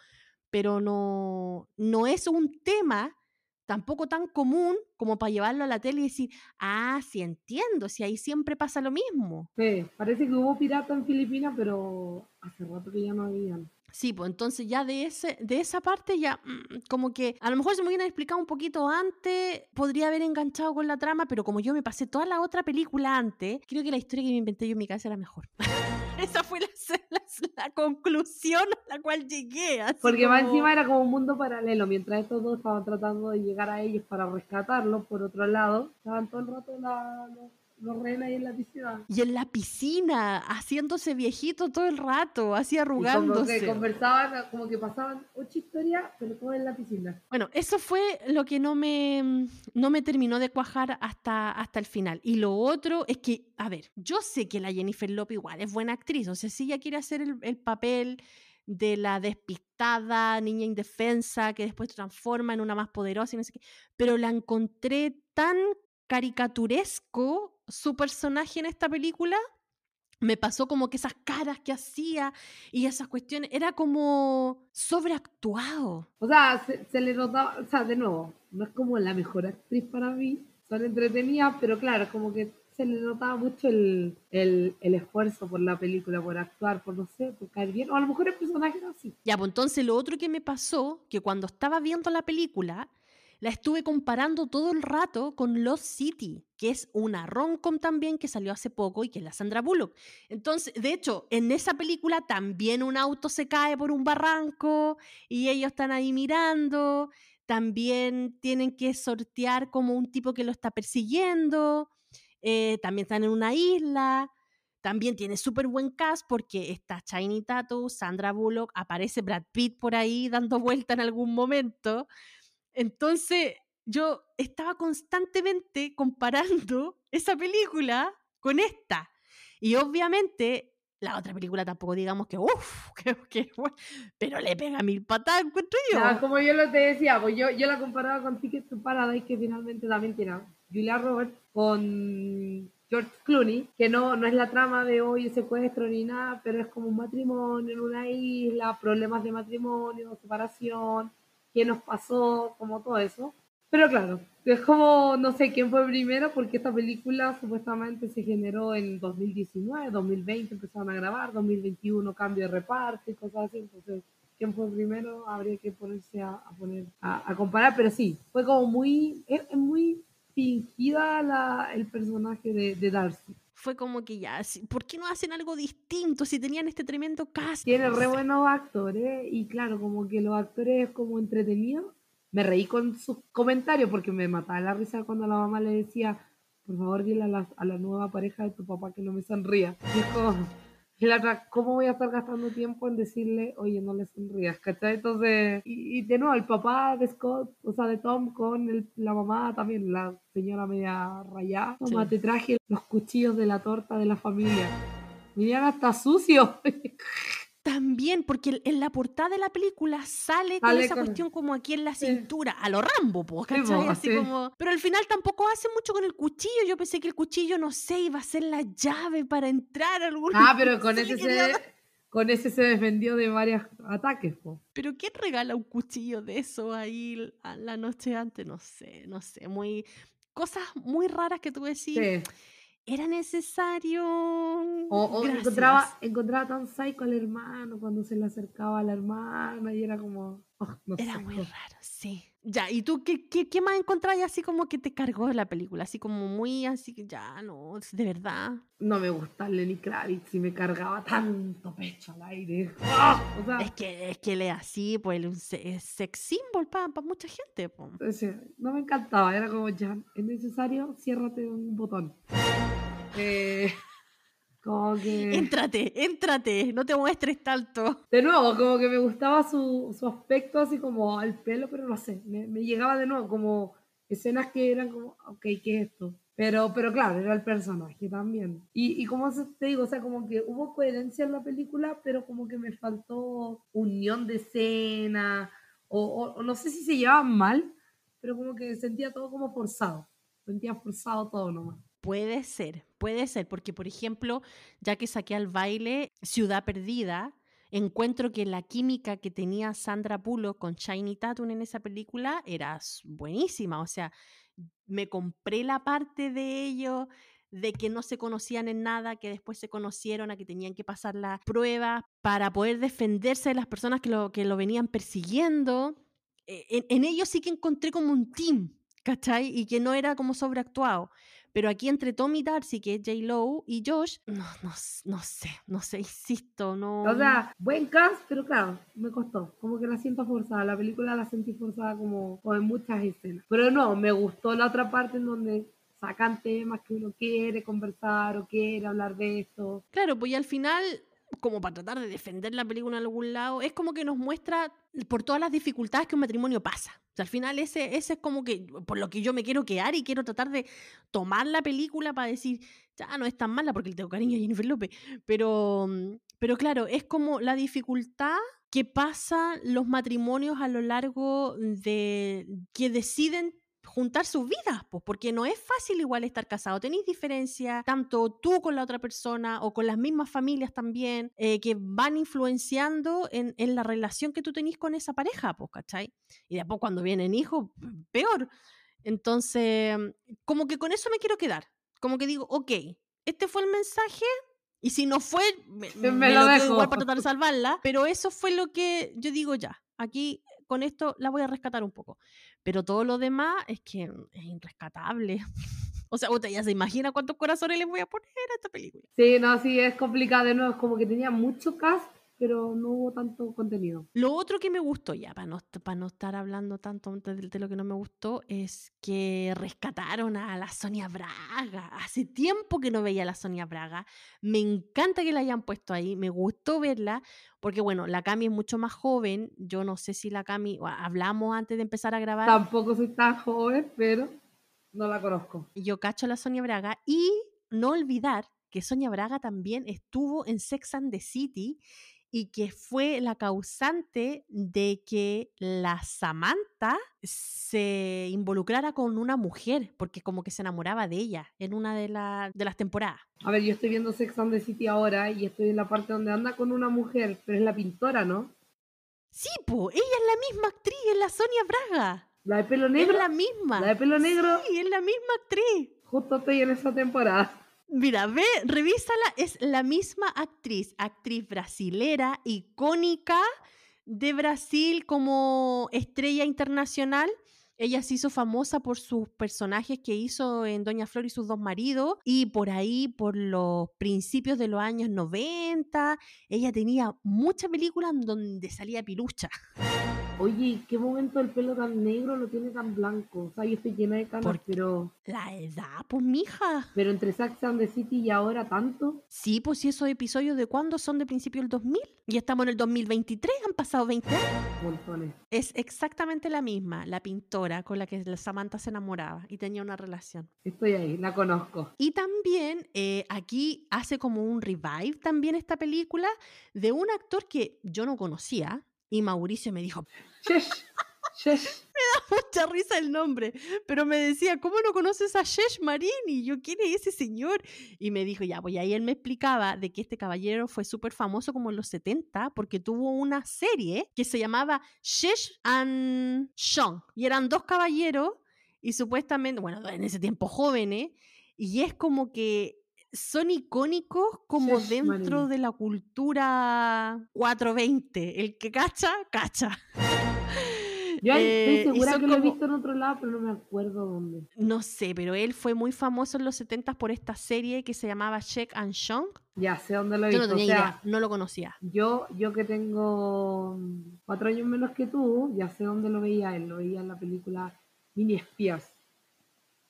Pero no, no es un tema tampoco tan común como para llevarlo a la tele y decir, ah, sí entiendo, si ahí siempre pasa lo mismo. Sí, parece que hubo piratas en Filipinas, pero hace rato que ya no habían. Sí, pues entonces ya de, ese, de esa parte ya mm, como que a lo mejor si me hubieran explicado un poquito antes, podría haber enganchado con la trama, pero como yo me pasé toda la otra película antes, creo que la historia que me inventé yo en mi cabeza era mejor. *laughs* Esa fue la, *laughs* la- la conclusión a la cual llegué. así Porque más encima era como un mundo paralelo, mientras estos dos estaban tratando de llegar a ellos para rescatarlos, por otro lado, estaban todo el rato la- los, los ahí en la piscina. Y en la piscina, haciéndose viejito todo el rato, así Y como que arrugándose. conversaban, como que pasaban ocho historias, pero todo en la piscina. Bueno, eso fue lo que no me, no me terminó de cuajar hasta, hasta el final. Y lo otro es que, a ver, yo sé que la Jennifer Lopez igual es buena actriz, o sea, si ella quiere hacer el, el papel de la despistada niña indefensa que después transforma en una más poderosa y no sé qué, pero la encontré tan caricaturesco su personaje en esta película. Me pasó como que esas caras que hacía y esas cuestiones, era como sobreactuado. O sea, se, se le notaba, o sea, de nuevo, no es como la mejor actriz para mí, son entretenidas, pero claro, como que se le notaba mucho el, el, el esfuerzo por la película, por actuar, por no sé, por caer bien. O a lo mejor el personaje era así. Ya, pues entonces lo otro que me pasó, que cuando estaba viendo la película, la estuve comparando todo el rato con Lost City, que es una rom-com también que salió hace poco y que es la Sandra Bullock. Entonces, de hecho, en esa película también un auto se cae por un barranco y ellos están ahí mirando. También tienen que sortear como un tipo que lo está persiguiendo. eh, también están en una isla. También tiene súper buen cast porque está Shiny Tattoo, Sandra Bullock, aparece Brad Pitt por ahí dando vuelta en algún momento. Entonces, yo estaba constantemente comparando *laughs* esa película con esta. Y obviamente, la otra película tampoco digamos que, uff, que, que pero le pega mil patadas, encuentro yo. Ya, como yo lo te decía, pues yo, yo la comparaba con Ticket to Paradise, que finalmente también tiene Julia Roberts con George Clooney, que no, no es la trama de hoy secuestro ni nada, pero es como un matrimonio en una isla, problemas de matrimonio, separación, qué nos pasó, como todo eso. Pero claro, es como, no sé quién fue primero, porque esta película supuestamente se generó en 2019, 2020 empezaron a grabar, 2021 cambio de reparto y cosas así, entonces quién fue primero habría que ponerse a, a poner a, a comparar, pero sí, fue como muy, es, es muy fingida la, el personaje de, de Darcy. Fue como que ya, ¿por qué no hacen algo distinto si tenían este tremendo cast? Tiene re buenos actores y claro, como que los actores como entretenidos. Me reí con sus comentarios porque me mataba la risa cuando la mamá le decía, por favor dile a la, a la nueva pareja de tu papá que no me sonría. Es como, y la otra, ¿cómo voy a estar gastando tiempo en decirle, oye, no le sonrías? ¿Cachai? Entonces, y, y de nuevo, el papá de Scott, o sea, de Tom con el- la mamá también, la señora media rayada. Mamá, Sí. te traje los cuchillos de la torta de la familia. Miren, hasta sucio. *laughs* También, porque en la portada de la película sale con Sale esa con- cuestión como aquí en la Sí. cintura, a lo Rambo, po, Sí, ¿cachai? po, Así sí. como... Pero al final tampoco hace mucho con el cuchillo. Yo pensé que el cuchillo, no sé, iba a ser la llave para entrar a algún Ah, *laughs* pero con se ese se, con ese se defendió de varios ataques, po. Pero ¿quién regala un cuchillo de eso ahí a la noche antes? No sé, no sé. Muy... Cosas muy raras que tú decís. Sí. ¿Era necesario? O, encontraba, encontraba tan psycho al hermano cuando se le acercaba a la hermana y era como. oh, no Era sé, muy raro, sí. Ya, ¿y tú qué, qué, qué más encontrás así como que te cargó la película? Así como muy así que ya, no, de verdad. No me gusta Lenny Kravitz y me cargaba tanto pecho al aire. ¡Ah! O sea, Es que, es que él es así, pues él es sex symbol para mucha gente. po. o sea, no me encantaba, era como ya, es necesario, ciérrate un botón. Eh, como que. Éntrate, éntrate, no te muestres tanto. De nuevo, como que me gustaba su, su aspecto así como al pelo, pero no sé, me, me llegaba de nuevo como escenas que eran como, ok, ¿qué es esto? Pero, pero claro, era el personaje también. Y, y como te digo, o sea, como que hubo coherencia en la película, pero como que me faltó unión de escena, o, o- o no sé si se llevaban mal, pero como que sentía todo como forzado. Sentía forzado todo nomás. Puede ser, puede ser, porque por ejemplo, ya que saqué al baile Ciudad Perdida, encuentro que la química que tenía Sandra Bullock con Shiny Tatum en esa película era buenísima, o sea, me compré la parte de ellos, de que no se conocían en nada, que después se conocieron, a que tenían que pasar las pruebas para poder defenderse de las personas que lo, que lo venían persiguiendo. Eh, En, en ellos sí que encontré como un team, ¿cachai? Y que no era como sobreactuado. Pero aquí entre Tommy Darcy, que es J. Lowe, y Josh, no, no, no sé, no sé, *laughs* insisto, no. O sea, buen cast, pero claro, me costó. Como que la siento forzada. La película la sentí forzada como, como en muchas escenas. Pero no, me gustó la otra parte en donde sacan temas que uno quiere conversar o quiere hablar de esto. Claro, pues y al final, como para tratar de defender la película en algún lado, es como que nos muestra por todas las dificultades que un matrimonio pasa. O sea, al final ese, ese es como que por lo que yo me quiero quedar y quiero tratar de tomar la película para decir, ya no es tan mala porque le tengo cariño a Jennifer López. Pero, pero claro, es como la dificultad que pasan los matrimonios a lo largo de que deciden juntar sus vidas, pues, porque no es fácil igual estar casado. Tenéis diferencias, tanto tú con la otra persona o con las mismas familias también, eh, que van influenciando en, en la relación que tú tenés con esa pareja, pues, ¿cachai? Y después cuando vienen hijos, *clears throat* peor. Entonces, como que con eso me quiero quedar. Como que digo, ok, este fue el mensaje. Y si no fue, me, *laughs* Me me lo lo dejo. igual para tratar de salvarla. Pero eso fue lo que yo digo ya. Aquí con esto la voy a rescatar un poco. Pero todo lo demás es que mm, es irrescatable. *laughs* O sea, usted ya se imagina cuántos corazones le voy a poner a esta película. Sí, no, sí, es complicado de nuevo. Es como que tenía mucho cast, pero no hubo tanto contenido. Lo otro que me gustó, ya para no, para no estar hablando tanto de, de lo que no me gustó, es que rescataron a la Sonia Braga. Hace tiempo que no veía a la Sonia Braga. Me encanta que la hayan puesto ahí, me gustó verla, porque bueno, la Cami es mucho más joven. Yo no sé si la Cami, hablamos antes de empezar a grabar. Tampoco soy tan joven, pero no la conozco. yo cacho a la Sonia Braga y no olvidar que Sonia Braga también estuvo en Sex and the City y que fue la causante de que la Samantha se involucrara con una mujer, porque como que se enamoraba de ella en una de, la- de las temporadas. A ver, yo estoy viendo Sex and the City ahora y estoy en la parte donde anda con una mujer, pero es la pintora, ¿no? Sí, po, ella es la misma actriz, es la Sonia Braga. La de pelo Es negro. la misma. La de pelo negro. Sí, es la misma actriz. Justo estoy en esa temporada. Mira, ve, revísala, es la misma actriz, actriz brasilera, icónica de Brasil como estrella internacional. Ella se hizo famosa por sus personajes que hizo en Doña Flor y sus dos maridos y por ahí, por los principios de los años 90, ella tenía muchas películas donde salía pilucha. Oye, ¿y qué momento el pelo tan negro lo tiene tan blanco? O sea, yo estoy llena de canas, ¿Por pero, La edad, pues mija. pero entre Sex and the City y ahora tanto. Sí, pues si esos episodios de cuándo son de principio del 2000 y estamos en el 2023, han pasado 20 años. Montones. Es exactamente la misma, la pintora con la que Samantha se enamoraba y tenía una relación. Estoy ahí, la conozco. Y también eh, aquí hace como un revive también esta película de un actor que yo no conocía y Mauricio me dijo, Shesh, shesh. *laughs* mucha risa el nombre, pero me decía, ¿cómo no conoces a Shesh Marini? Yo, ¿quién es ese señor? Y me dijo, ya, pues y ahí él me explicaba de que este caballero fue súper famoso como en los 70 porque tuvo una serie que se llamaba Shesh and Sean. Y eran dos caballeros y supuestamente, bueno, en ese tiempo jóvenes, y es como que son icónicos como dentro de la cultura 420. El que cacha, cacha. *laughs* Yo ahí Eh, estoy segura que lo he visto en otro lado, pero no me acuerdo dónde. No sé, pero él fue muy famoso en los 70 por esta serie que se llamaba Check and Shong. Ya sé dónde lo he Yo visto. no tenía o sea, idea, no lo conocía. Yo, yo que tengo mm, cuatro años menos que tú, ya sé dónde lo veía él. Lo veía en la película Mini Espías.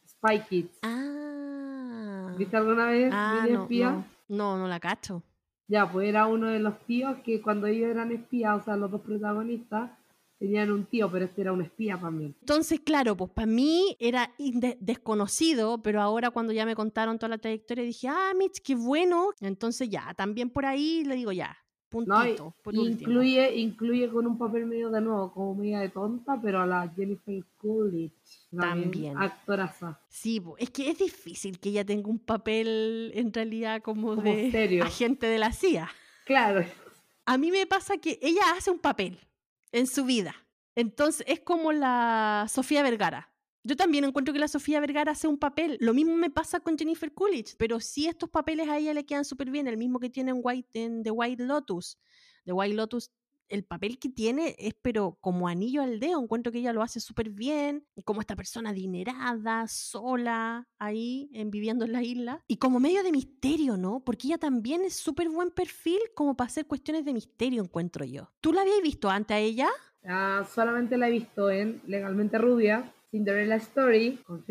Spy Kids. Ah, ¿Viste alguna vez ah no, Espías? no, no, no la cacho. Ya, pues era uno de los tíos que cuando ellos eran espías, o sea, los dos protagonistas, tenían un tío, pero este era un espía también. Entonces, claro, pues para mí era desconocido, pero ahora cuando ya me contaron toda la trayectoria dije, ah, Mitch, qué bueno. Entonces ya, también por ahí le digo ya, No, puntito, por último. incluye, incluye con un papel medio de nuevo, como media de tonta, pero a la Jennifer Coolidge. También. Actoraza. Sí, es que es difícil que ella tenga un papel en realidad como, Como de serio. agente de la CIA. Claro. A mí me pasa que ella hace un papel en su vida. Entonces es como la Sofía Vergara. Yo también encuentro que la Sofía Vergara hace un papel. Lo mismo me pasa con Jennifer Coolidge, pero sí estos papeles a ella le quedan súper bien. El mismo que tiene en, White, en The White Lotus. The White Lotus, el papel que tiene es pero como anillo al dedo. Encuentro que ella lo hace súper bien. Como esta persona adinerada, sola, ahí, en, viviendo en la isla. Y como medio de misterio, ¿no? Porque ella también es súper buen perfil como para hacer cuestiones de misterio, encuentro yo. ¿Tú la habías visto antes a ella? Ah, solamente la he visto en Legalmente Rubia, Cinderella Story, con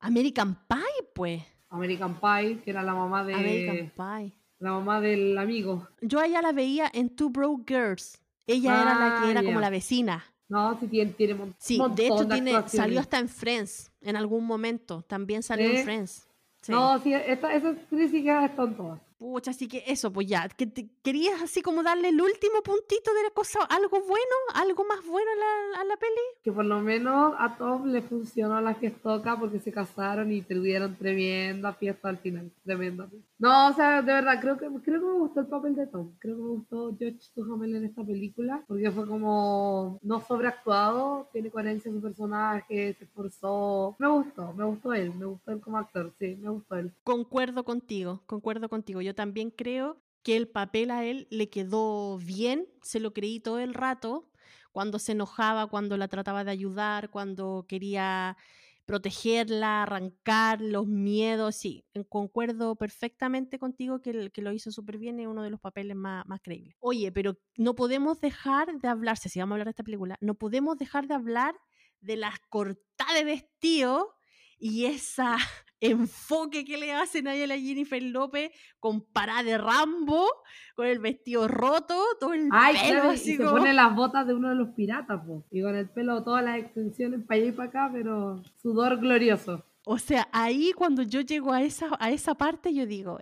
American Pie, pues. American Pie, que era la mamá de American Pie. La mamá del amigo. Yo a ella la veía en Two Broke Girls. Ella era la que Ah, era como la vecina. No, sí tiene, tiene mon- Sí, montón de hecho tiene, actuaciones. salió hasta en Friends en algún momento. También salió en Friends. Sí. No, sí, esta, esa actriz sí que están todas. Pucha, así que eso, pues ya, que te- querías así como darle el último puntito de la cosa, algo bueno, algo más bueno a la, a la peli. Que por lo menos a Tom le funcionó la fiestoca porque se casaron y tuvieron tremenda fiesta al final. Tremenda. No, o sea, de verdad, creo que, creo que me gustó el papel de Tom. Creo que me gustó George Duhamel en esta película porque fue como no sobreactuado, tiene coherencia en su personaje, se esforzó. Me gustó, me gustó él, me gustó él como actor, sí, me gustó él. Concuerdo contigo, concuerdo contigo. Yo también creo que el papel a él le quedó bien, se lo creí todo el rato, cuando se enojaba, cuando la trataba de ayudar, cuando quería protegerla, arrancar los miedos, sí, concuerdo perfectamente contigo que, que lo hizo súper bien, es uno de los papeles más, más creíbles. Oye, pero no podemos dejar de hablar, si vamos a hablar de esta película, no podemos dejar de hablar de las cortadas de vestido y esa enfoque que le hacen ahí a la Jennifer López con parada de Rambo, con el vestido roto, todo el Ay, pelo claro, y se pone las botas de uno de los piratas, po. y con el pelo, todas las extensiones para allá y para acá, pero sudor glorioso. O sea, ahí cuando yo llego a esa, a esa parte, yo digo,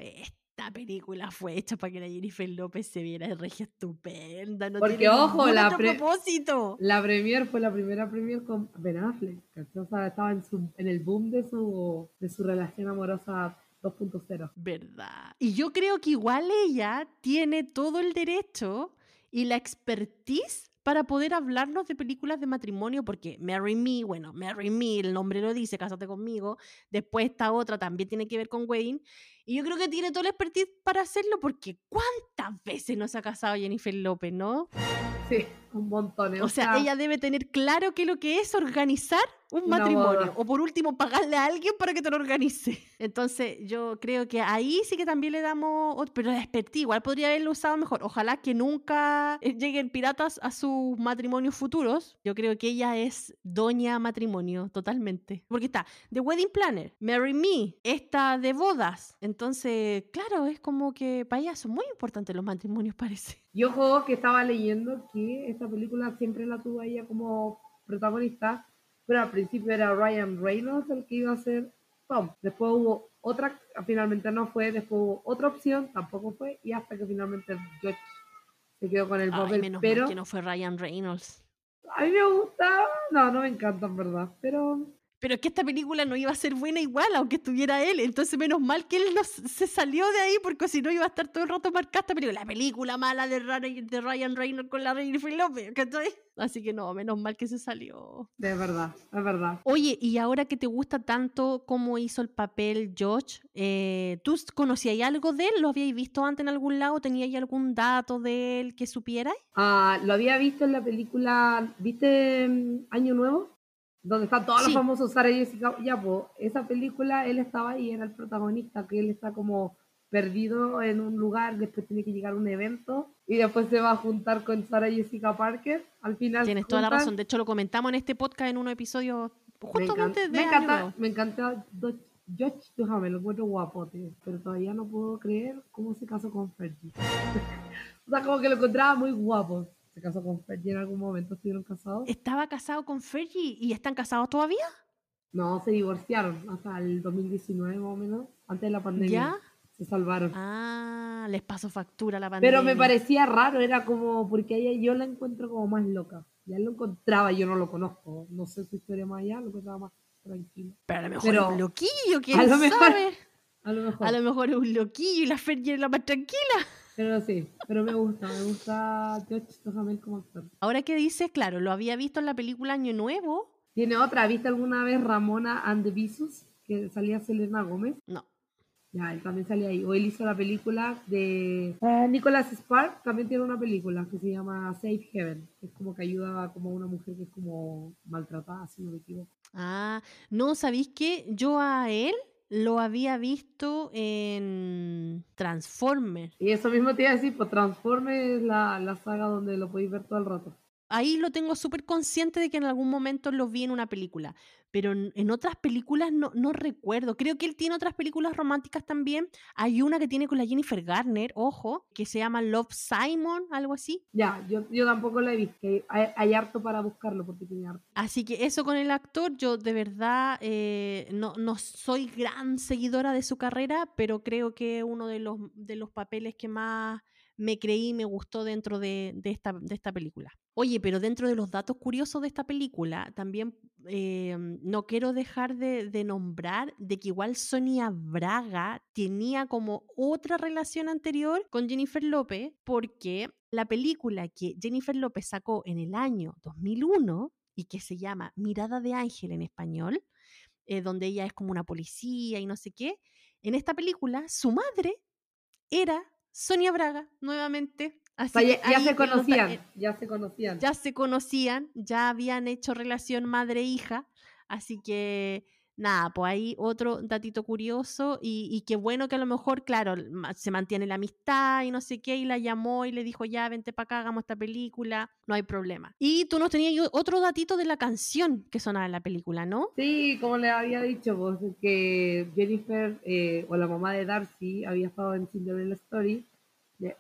esta película fue hecha para que la Jennifer López se viera de regia estupenda. No Porque, tiene ojo, la pre- propósito. La premier fue la primera premier con Ben Affleck. O sea, estaba en, su, en el boom de su, de su relación amorosa 2.0. ¿Verdad? Y yo creo que igual ella tiene todo el derecho y la expertise para poder hablarnos de películas de matrimonio, porque Marry Me, bueno, Marry Me, el nombre lo dice, cásate conmigo. Después esta otra también tiene que ver con Wayne. Y yo creo que tiene toda la expertise para hacerlo, porque ¿cuántas veces no se ha casado Jennifer López, no? Sí, un montón. O sea, ella debe tener claro que lo que es organizar un matrimonio. O por último, pagarle a alguien para que te lo organice. *laughs* Entonces, yo creo que ahí sí que también le damos. ot- Pero la igual podría haberlo usado mejor. Ojalá que nunca eh, lleguen piratas a sus matrimonios futuros. Yo creo que ella es doña matrimonio, totalmente. Porque está The Wedding Planner, Marry Me, esta de bodas. Entonces, claro, es como que para ella son muy importantes los matrimonios, *laughs* parece. Y ojo que estaba leyendo que esta película siempre la tuvo ella como protagonista, pero al principio era Ryan Reynolds el que iba a ser Tom. Después hubo otra, finalmente no fue, después hubo otra opción, tampoco fue, y hasta que finalmente George se quedó con el Ay, papel. menos pero mal que no fue Ryan Reynolds. a mí me gusta, no, no me encanta en verdad, pero Pero es que esta película no iba a ser buena igual, aunque estuviera él. Entonces, menos mal que él no se salió de ahí, porque si no iba a estar todo el rato marcada esta película. La película mala de, Ryan- de Ryan Reynolds con la Jennifer López, ¿cachai? Así que no, menos mal que se salió. de verdad, es verdad. Oye, y ahora que te gusta tanto cómo hizo el papel George, eh, ¿tú conocías algo de él? ¿Lo habíais visto antes en algún lado? ¿Teníais algún dato de él que supierais? Ah, lo había visto en la película, ¿viste mm, Año Nuevo? Donde están todos Sí. los famosos Sara Jessica. Ya, pues, esa película él estaba ahí, era el protagonista, que él está como perdido en un lugar, después tiene que llegar a un evento y después se va a juntar con Sara Jessica Parker. Al final. Tienes toda la razón. De hecho, lo comentamos en este podcast en un episodio Me justo encanta, antes de me encanta, me encanta George Duhamel, lo encuentro guapote, pero todavía no puedo creer cómo se casó con Fergie. *laughs* o sea, como que lo encontraba muy guapo. Se casó con Fergie en algún momento, estuvieron casados. estaba casado con Fergie y están casados todavía. No, se divorciaron hasta el 2019 más o menos, antes de la pandemia. ¿Ya? Se salvaron. Ah, les pasó factura la pandemia. Pero me parecía raro, era como, porque ella yo la encuentro como más loca. Ya lo encontraba, yo no lo conozco, no sé su historia más allá, lo encontraba más tranquilo. Pero a lo mejor pero- es un loquillo, quién a lo mejor- sabe. A lo mejor. A lo mejor es un loquillo y la Fergie es la más tranquila. Pero sí, pero me gusta, me gusta George Duhamel como actor. Ahora que dices, claro, lo había visto en la película Año Nuevo. ¿Tiene otra? ¿Viste alguna vez Ramona and the Visus? Que salía Selena Gómez. No. Ya, él también salía ahí. O él hizo la película de ah, Nicholas Spark, también tiene una película que se llama Safe Heaven, que es como que ayuda a como a una mujer que es como maltratada, si no me equivoco. Ah, no, ¿sabéis qué? Yo a él lo había visto en Transformers. Y eso mismo te iba a decir, pues Transformers es la, la saga donde lo podéis ver todo el rato. Ahí lo tengo súper consciente de que en algún momento lo vi en una película, pero en, en otras películas no, no recuerdo. Creo que él tiene otras películas románticas también. Hay una que tiene con la Jennifer Garner, ojo, que se llama Love Simon, algo así. Ya, yo, yo tampoco la he visto. Hay, hay harto para buscarlo porque tiene harto. Así que eso con el actor, yo de verdad eh, no, no soy gran seguidora de su carrera, pero creo que uno de los, de los papeles que más me creí me gustó dentro de, de esta, de esta película. Oye, pero dentro de los datos curiosos de esta película, también eh, no quiero dejar de, de nombrar de que igual Sonia Braga tenía como otra relación anterior con Jennifer López, porque la película que Jennifer López sacó en el año 2001 y que se llama Mirada de Ángel en español, eh, donde ella es como una policía y no sé qué, en esta película su madre era Sonia Braga, nuevamente. O Así sea, ya, se conocían, en- ya se conocían. ya se conocían, ya habían hecho relación madre-hija, así que nada, pues ahí otro datito curioso y, y qué bueno que a lo mejor, claro, se mantiene la amistad y no sé qué, y la llamó y le dijo, ya, vente para acá, hagamos esta película, no hay problema. Y tú nos tenías otro datito de la canción que sonaba en la película, ¿no? Sí, como les había dicho, pues, que Jennifer eh, o la mamá de Darcy había estado en Cinderella Story.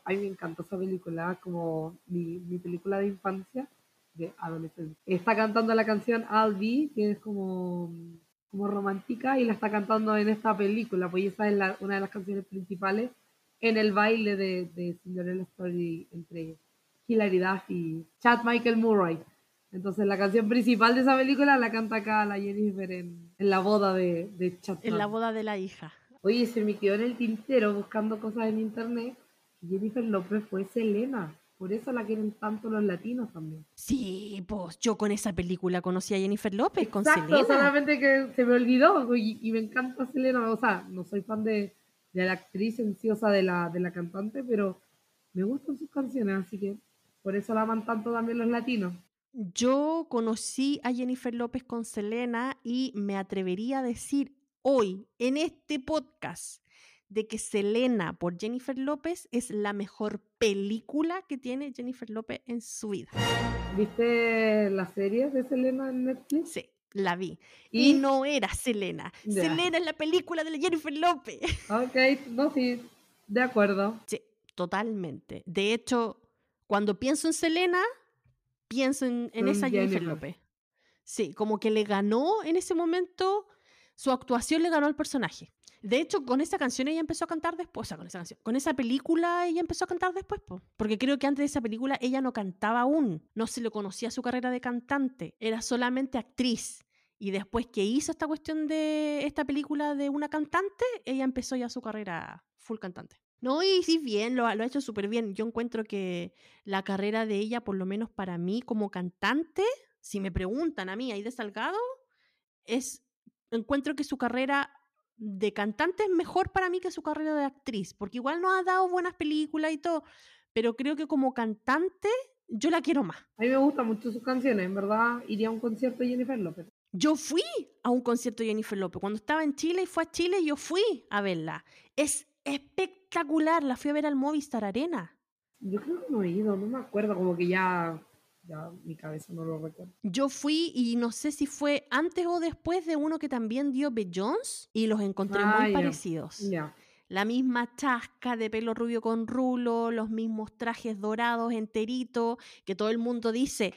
A mí me encantó esa película, como mi, mi película de infancia, de adolescencia. Está cantando la canción I'll Be, que es como, como romántica, y la está cantando en esta película, pues esa es la- una de las canciones principales en el baile de, de Cinderella Story entre Hilary Duff y Chad Michael Murray. Entonces la canción principal de esa película la canta acá la Jennifer en, en la boda de, de Chad. En la boda de la hija. Oye, se me quedó en el tintero buscando cosas en internet. que Jennifer López fue Selena. Por eso la quieren tanto los latinos también. Sí, pues yo con esa película conocí a Jennifer López, con Exacto, Selena. solamente que se me olvidó y, y me encanta Selena. O sea, no soy fan de, de la actriz en sí, o sea, de la, de la cantante, pero me gustan sus canciones, así que por eso la aman tanto también los latinos. Yo conocí a Jennifer López con Selena y me atrevería a decir hoy en este podcast de que Selena por Jennifer López es la mejor película que tiene Jennifer López en su vida. ¿Viste la serie de Selena en Netflix? Sí, la vi. Y, Y, no era Selena. Selena es la película de Jennifer López. ok, no, sí, de acuerdo. Sí, totalmente. De hecho, cuando pienso en Selena, pienso en, en En esa Jennifer Jennifer. López. Sí, como que le ganó en ese momento, su actuación le ganó al personaje. De hecho, con esa canción ella empezó a cantar después, o sea, con esa canción, con esa película ella empezó a cantar después, po. porque creo que antes de esa película ella no cantaba aún, no se le conocía su carrera de cantante, era solamente actriz. Y después que hizo esta cuestión de esta película de una cantante, ella empezó ya su carrera full cantante. No, y sí, bien, lo, lo ha hecho súper bien. Yo encuentro que la carrera de ella, por lo menos para mí como cantante, si me preguntan a mí, ahí de Salgado, es, encuentro que su carrera de cantante es mejor para mí que su carrera de actriz, porque igual no ha dado buenas películas y todo, pero creo que como cantante yo la quiero más. A mí me gustan mucho sus canciones, en verdad iría a un concierto de Jennifer López. Yo fui a un concierto de Jennifer López. Cuando estaba en Chile y fue a Chile, yo fui a verla. Es espectacular. La fui a ver al Movistar Arena. Yo creo que no he ido, no me acuerdo, como que ya, ya mi cabeza no lo recuerda. Yo fui y no sé si fue antes o después de uno que también dio Jones y los encontré Ah, muy parecidos. Ya. La misma chasca de pelo rubio con rulo, los mismos trajes dorados enteritos, que todo el mundo dice,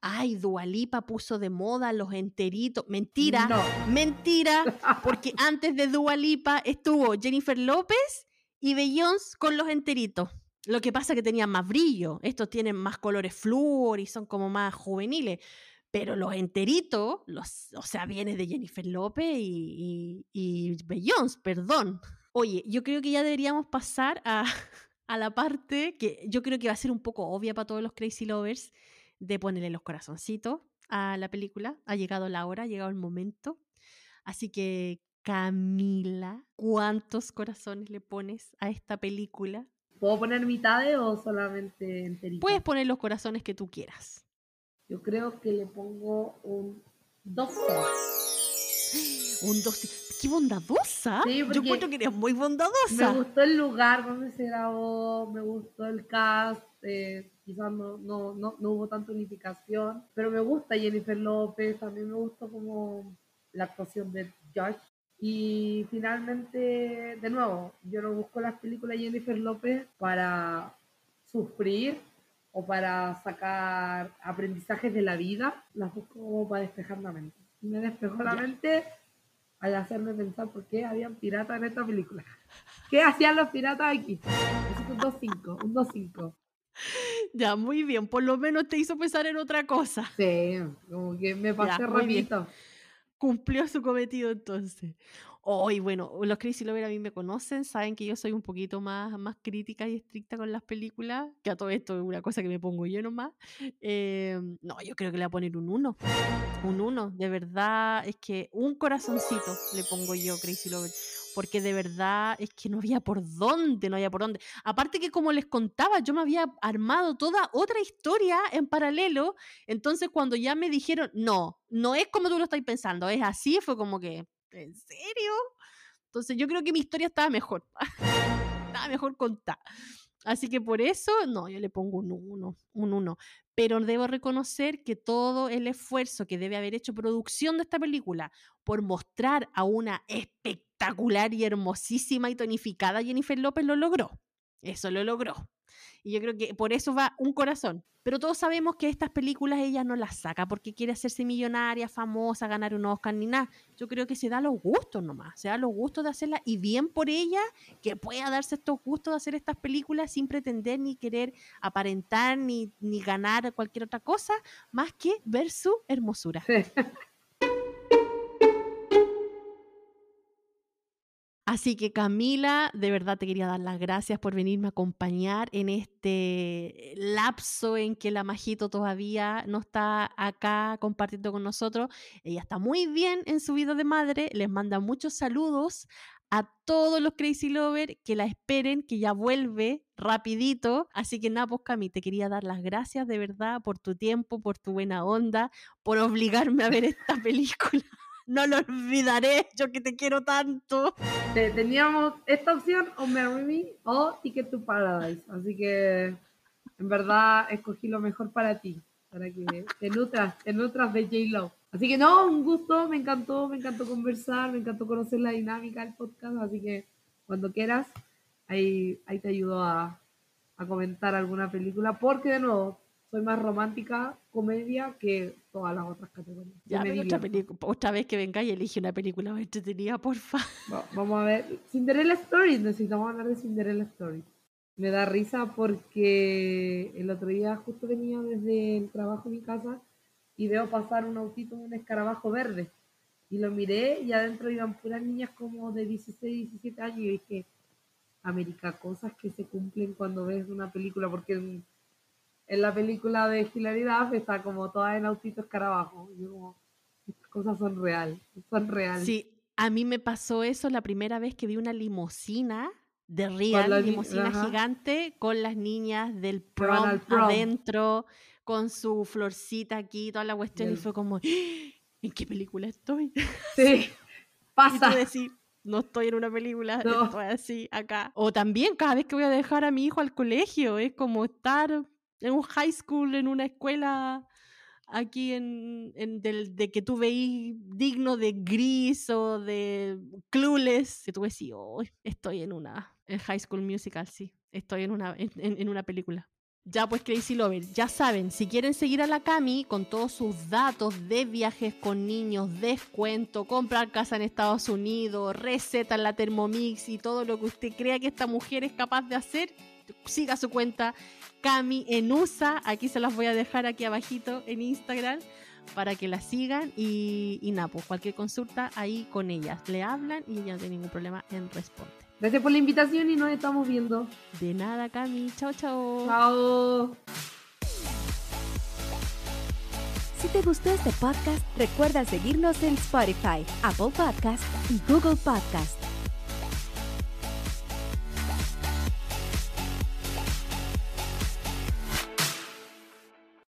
ay, Dualipa puso de moda los enteritos. Mentira, No. mentira, *laughs* porque antes de Dualipa estuvo Jennifer López y Beyoncé con los enteritos. Lo que pasa es que tenían más brillo. Estos tienen más colores flúor y son como más juveniles. Pero los enteritos, los, o sea, viene de Jennifer López y, y, y perdón. Oye, yo creo que ya deberíamos pasar a, *laughs* a la parte que yo creo que va a ser un poco obvia para todos los Crazy Lovers de ponerle los corazoncitos a la película. Ha llegado la hora, ha llegado el momento. Así que, Camila, ¿cuántos corazones le pones a esta película? ¿Puedo poner mitades o solamente enteritas? Puedes poner los corazones que tú quieras. Yo creo que le pongo un 12. *gasps* Un 2. ¡Qué bondadosa! Sí, Yo encuentro que eres muy Me bondadosa. gustó el lugar donde se grabó, me gustó el cast, eh, quizás no, no, no, no hubo tanta unificación, pero me gusta Jennifer López, también me gustó como la actuación de Josh. Y finalmente, de nuevo, yo no busco las películas de Jennifer López para sufrir o para sacar aprendizajes de la vida, las busco como para despejar la mente. Y me despejó la mente al hacerme pensar por qué habían piratas en esta película. ¿Qué hacían los piratas aquí? Eso es un 2-5, un 2-5. Ya, muy bien. Por lo menos te hizo pensar en otra cosa. Sí, como que me pasé rapidito. Cumplió su cometido entonces. Hoy, bueno, los Crazy Lover a mí me conocen, saben que yo soy un poquito más, más crítica y estricta con las películas, que a todo esto es una cosa que me pongo yo nomás. Eh, no, yo creo que le voy a poner un 1. Un 1, de verdad, es que un corazoncito le pongo yo, Crazy Lover, porque de verdad es que no había por dónde, no había por dónde. Aparte que como les contaba, yo me había armado toda otra historia en paralelo, entonces cuando ya me dijeron, no, no es como tú lo estás pensando, es así, fue como que, ¿en serio? Entonces yo creo que mi historia estaba mejor, *laughs* estaba mejor contada. Así que por eso, no, yo le pongo un 1, un 1. Pero debo reconocer que todo el esfuerzo que debe haber hecho producción de esta película por mostrar a una espectacular y hermosísima y tonificada Jennifer López lo logró. Eso lo logró. Y yo creo que por eso va un corazón. Pero todos sabemos que estas películas ella no las saca porque quiere hacerse millonaria, famosa, ganar un Oscar ni nada. Yo creo que se da los gustos nomás, se da los gustos de hacerla y bien por ella que pueda darse estos gustos de hacer estas películas sin pretender ni querer aparentar ni, ni ganar cualquier otra cosa más que ver su hermosura. *laughs* Así que Camila, de verdad te quería dar las gracias por venirme a acompañar en este lapso en que la Majito todavía no está acá compartiendo con nosotros. Ella está muy bien en su vida de madre, les manda muchos saludos a todos los Crazy Lover que la esperen, que ya vuelve rapidito. Así que nada, pues Cami, te quería dar las gracias de verdad por tu tiempo, por tu buena onda, por obligarme a ver esta *laughs* película. No lo olvidaré, yo que te quiero tanto. Te- Teníamos esta opción o Marry Me o Ticket to Paradise. Así que en verdad escogí lo mejor para ti, para que te nutras, te nutras de J-Lo. Así que no, un gusto, me encantó, me encantó conversar, me encantó conocer la dinámica del podcast. Así que cuando quieras, ahí, ahí te ayudo a, a comentar alguna película, porque de nuevo, soy más romántica, comedia, que todas las otras categorías. Ya, me pero otra, otra vez que venga y elige una película más entretenida, porfa. Va- Vamos a ver. Cinderella Stories, necesitamos hablar de Cinderella Stories. Me da risa porque el otro día justo venía desde el trabajo a mi casa y veo pasar un autito, un escarabajo verde. Y lo miré y adentro iban puras niñas como de 16, 17 años y dije, América, cosas que se cumplen cuando ves una película, porque en, la película de Hilaridad está como toda en autito escarabajo. Y yo como, estas cosas son reales, son reales. Sí, a mí me pasó eso la primera vez que vi una limusina de Real, la limusina gigante, con las niñas del prom, adentro, con su florcita aquí, toda la cuestión, y fue como, "¡Ah! ¿en qué película estoy? *laughs* Sí, pasa. decís, no estoy en una película, No. estoy así, acá. O también cada vez que voy a dejar a mi hijo al colegio, es como estar en un high school, en una escuela aquí en, del, de que tú veís digno de gris o de clueless, que tú decís, oh, estoy en una en high school musical, sí, estoy en una, en, en- una película. Ya pues Crazy Lover, ya saben, si quieren seguir a la Cami con todos sus datos de viajes con niños, descuento, comprar casa en Estados Unidos, receta en la Thermomix y todo lo que usted crea que esta mujer es capaz de hacer, siga su cuenta Cami en USA, aquí se las voy a dejar aquí abajito en Instagram para que la sigan y, y nada, pues cualquier consulta ahí con ellas, le hablan y ella no tiene ningún problema en responder. Gracias por la invitación y nos estamos viendo. De nada, Cami, chao, chao. Chao. Si te gustó este podcast, recuerda seguirnos en Spotify, Apple Podcast y Google Podcast.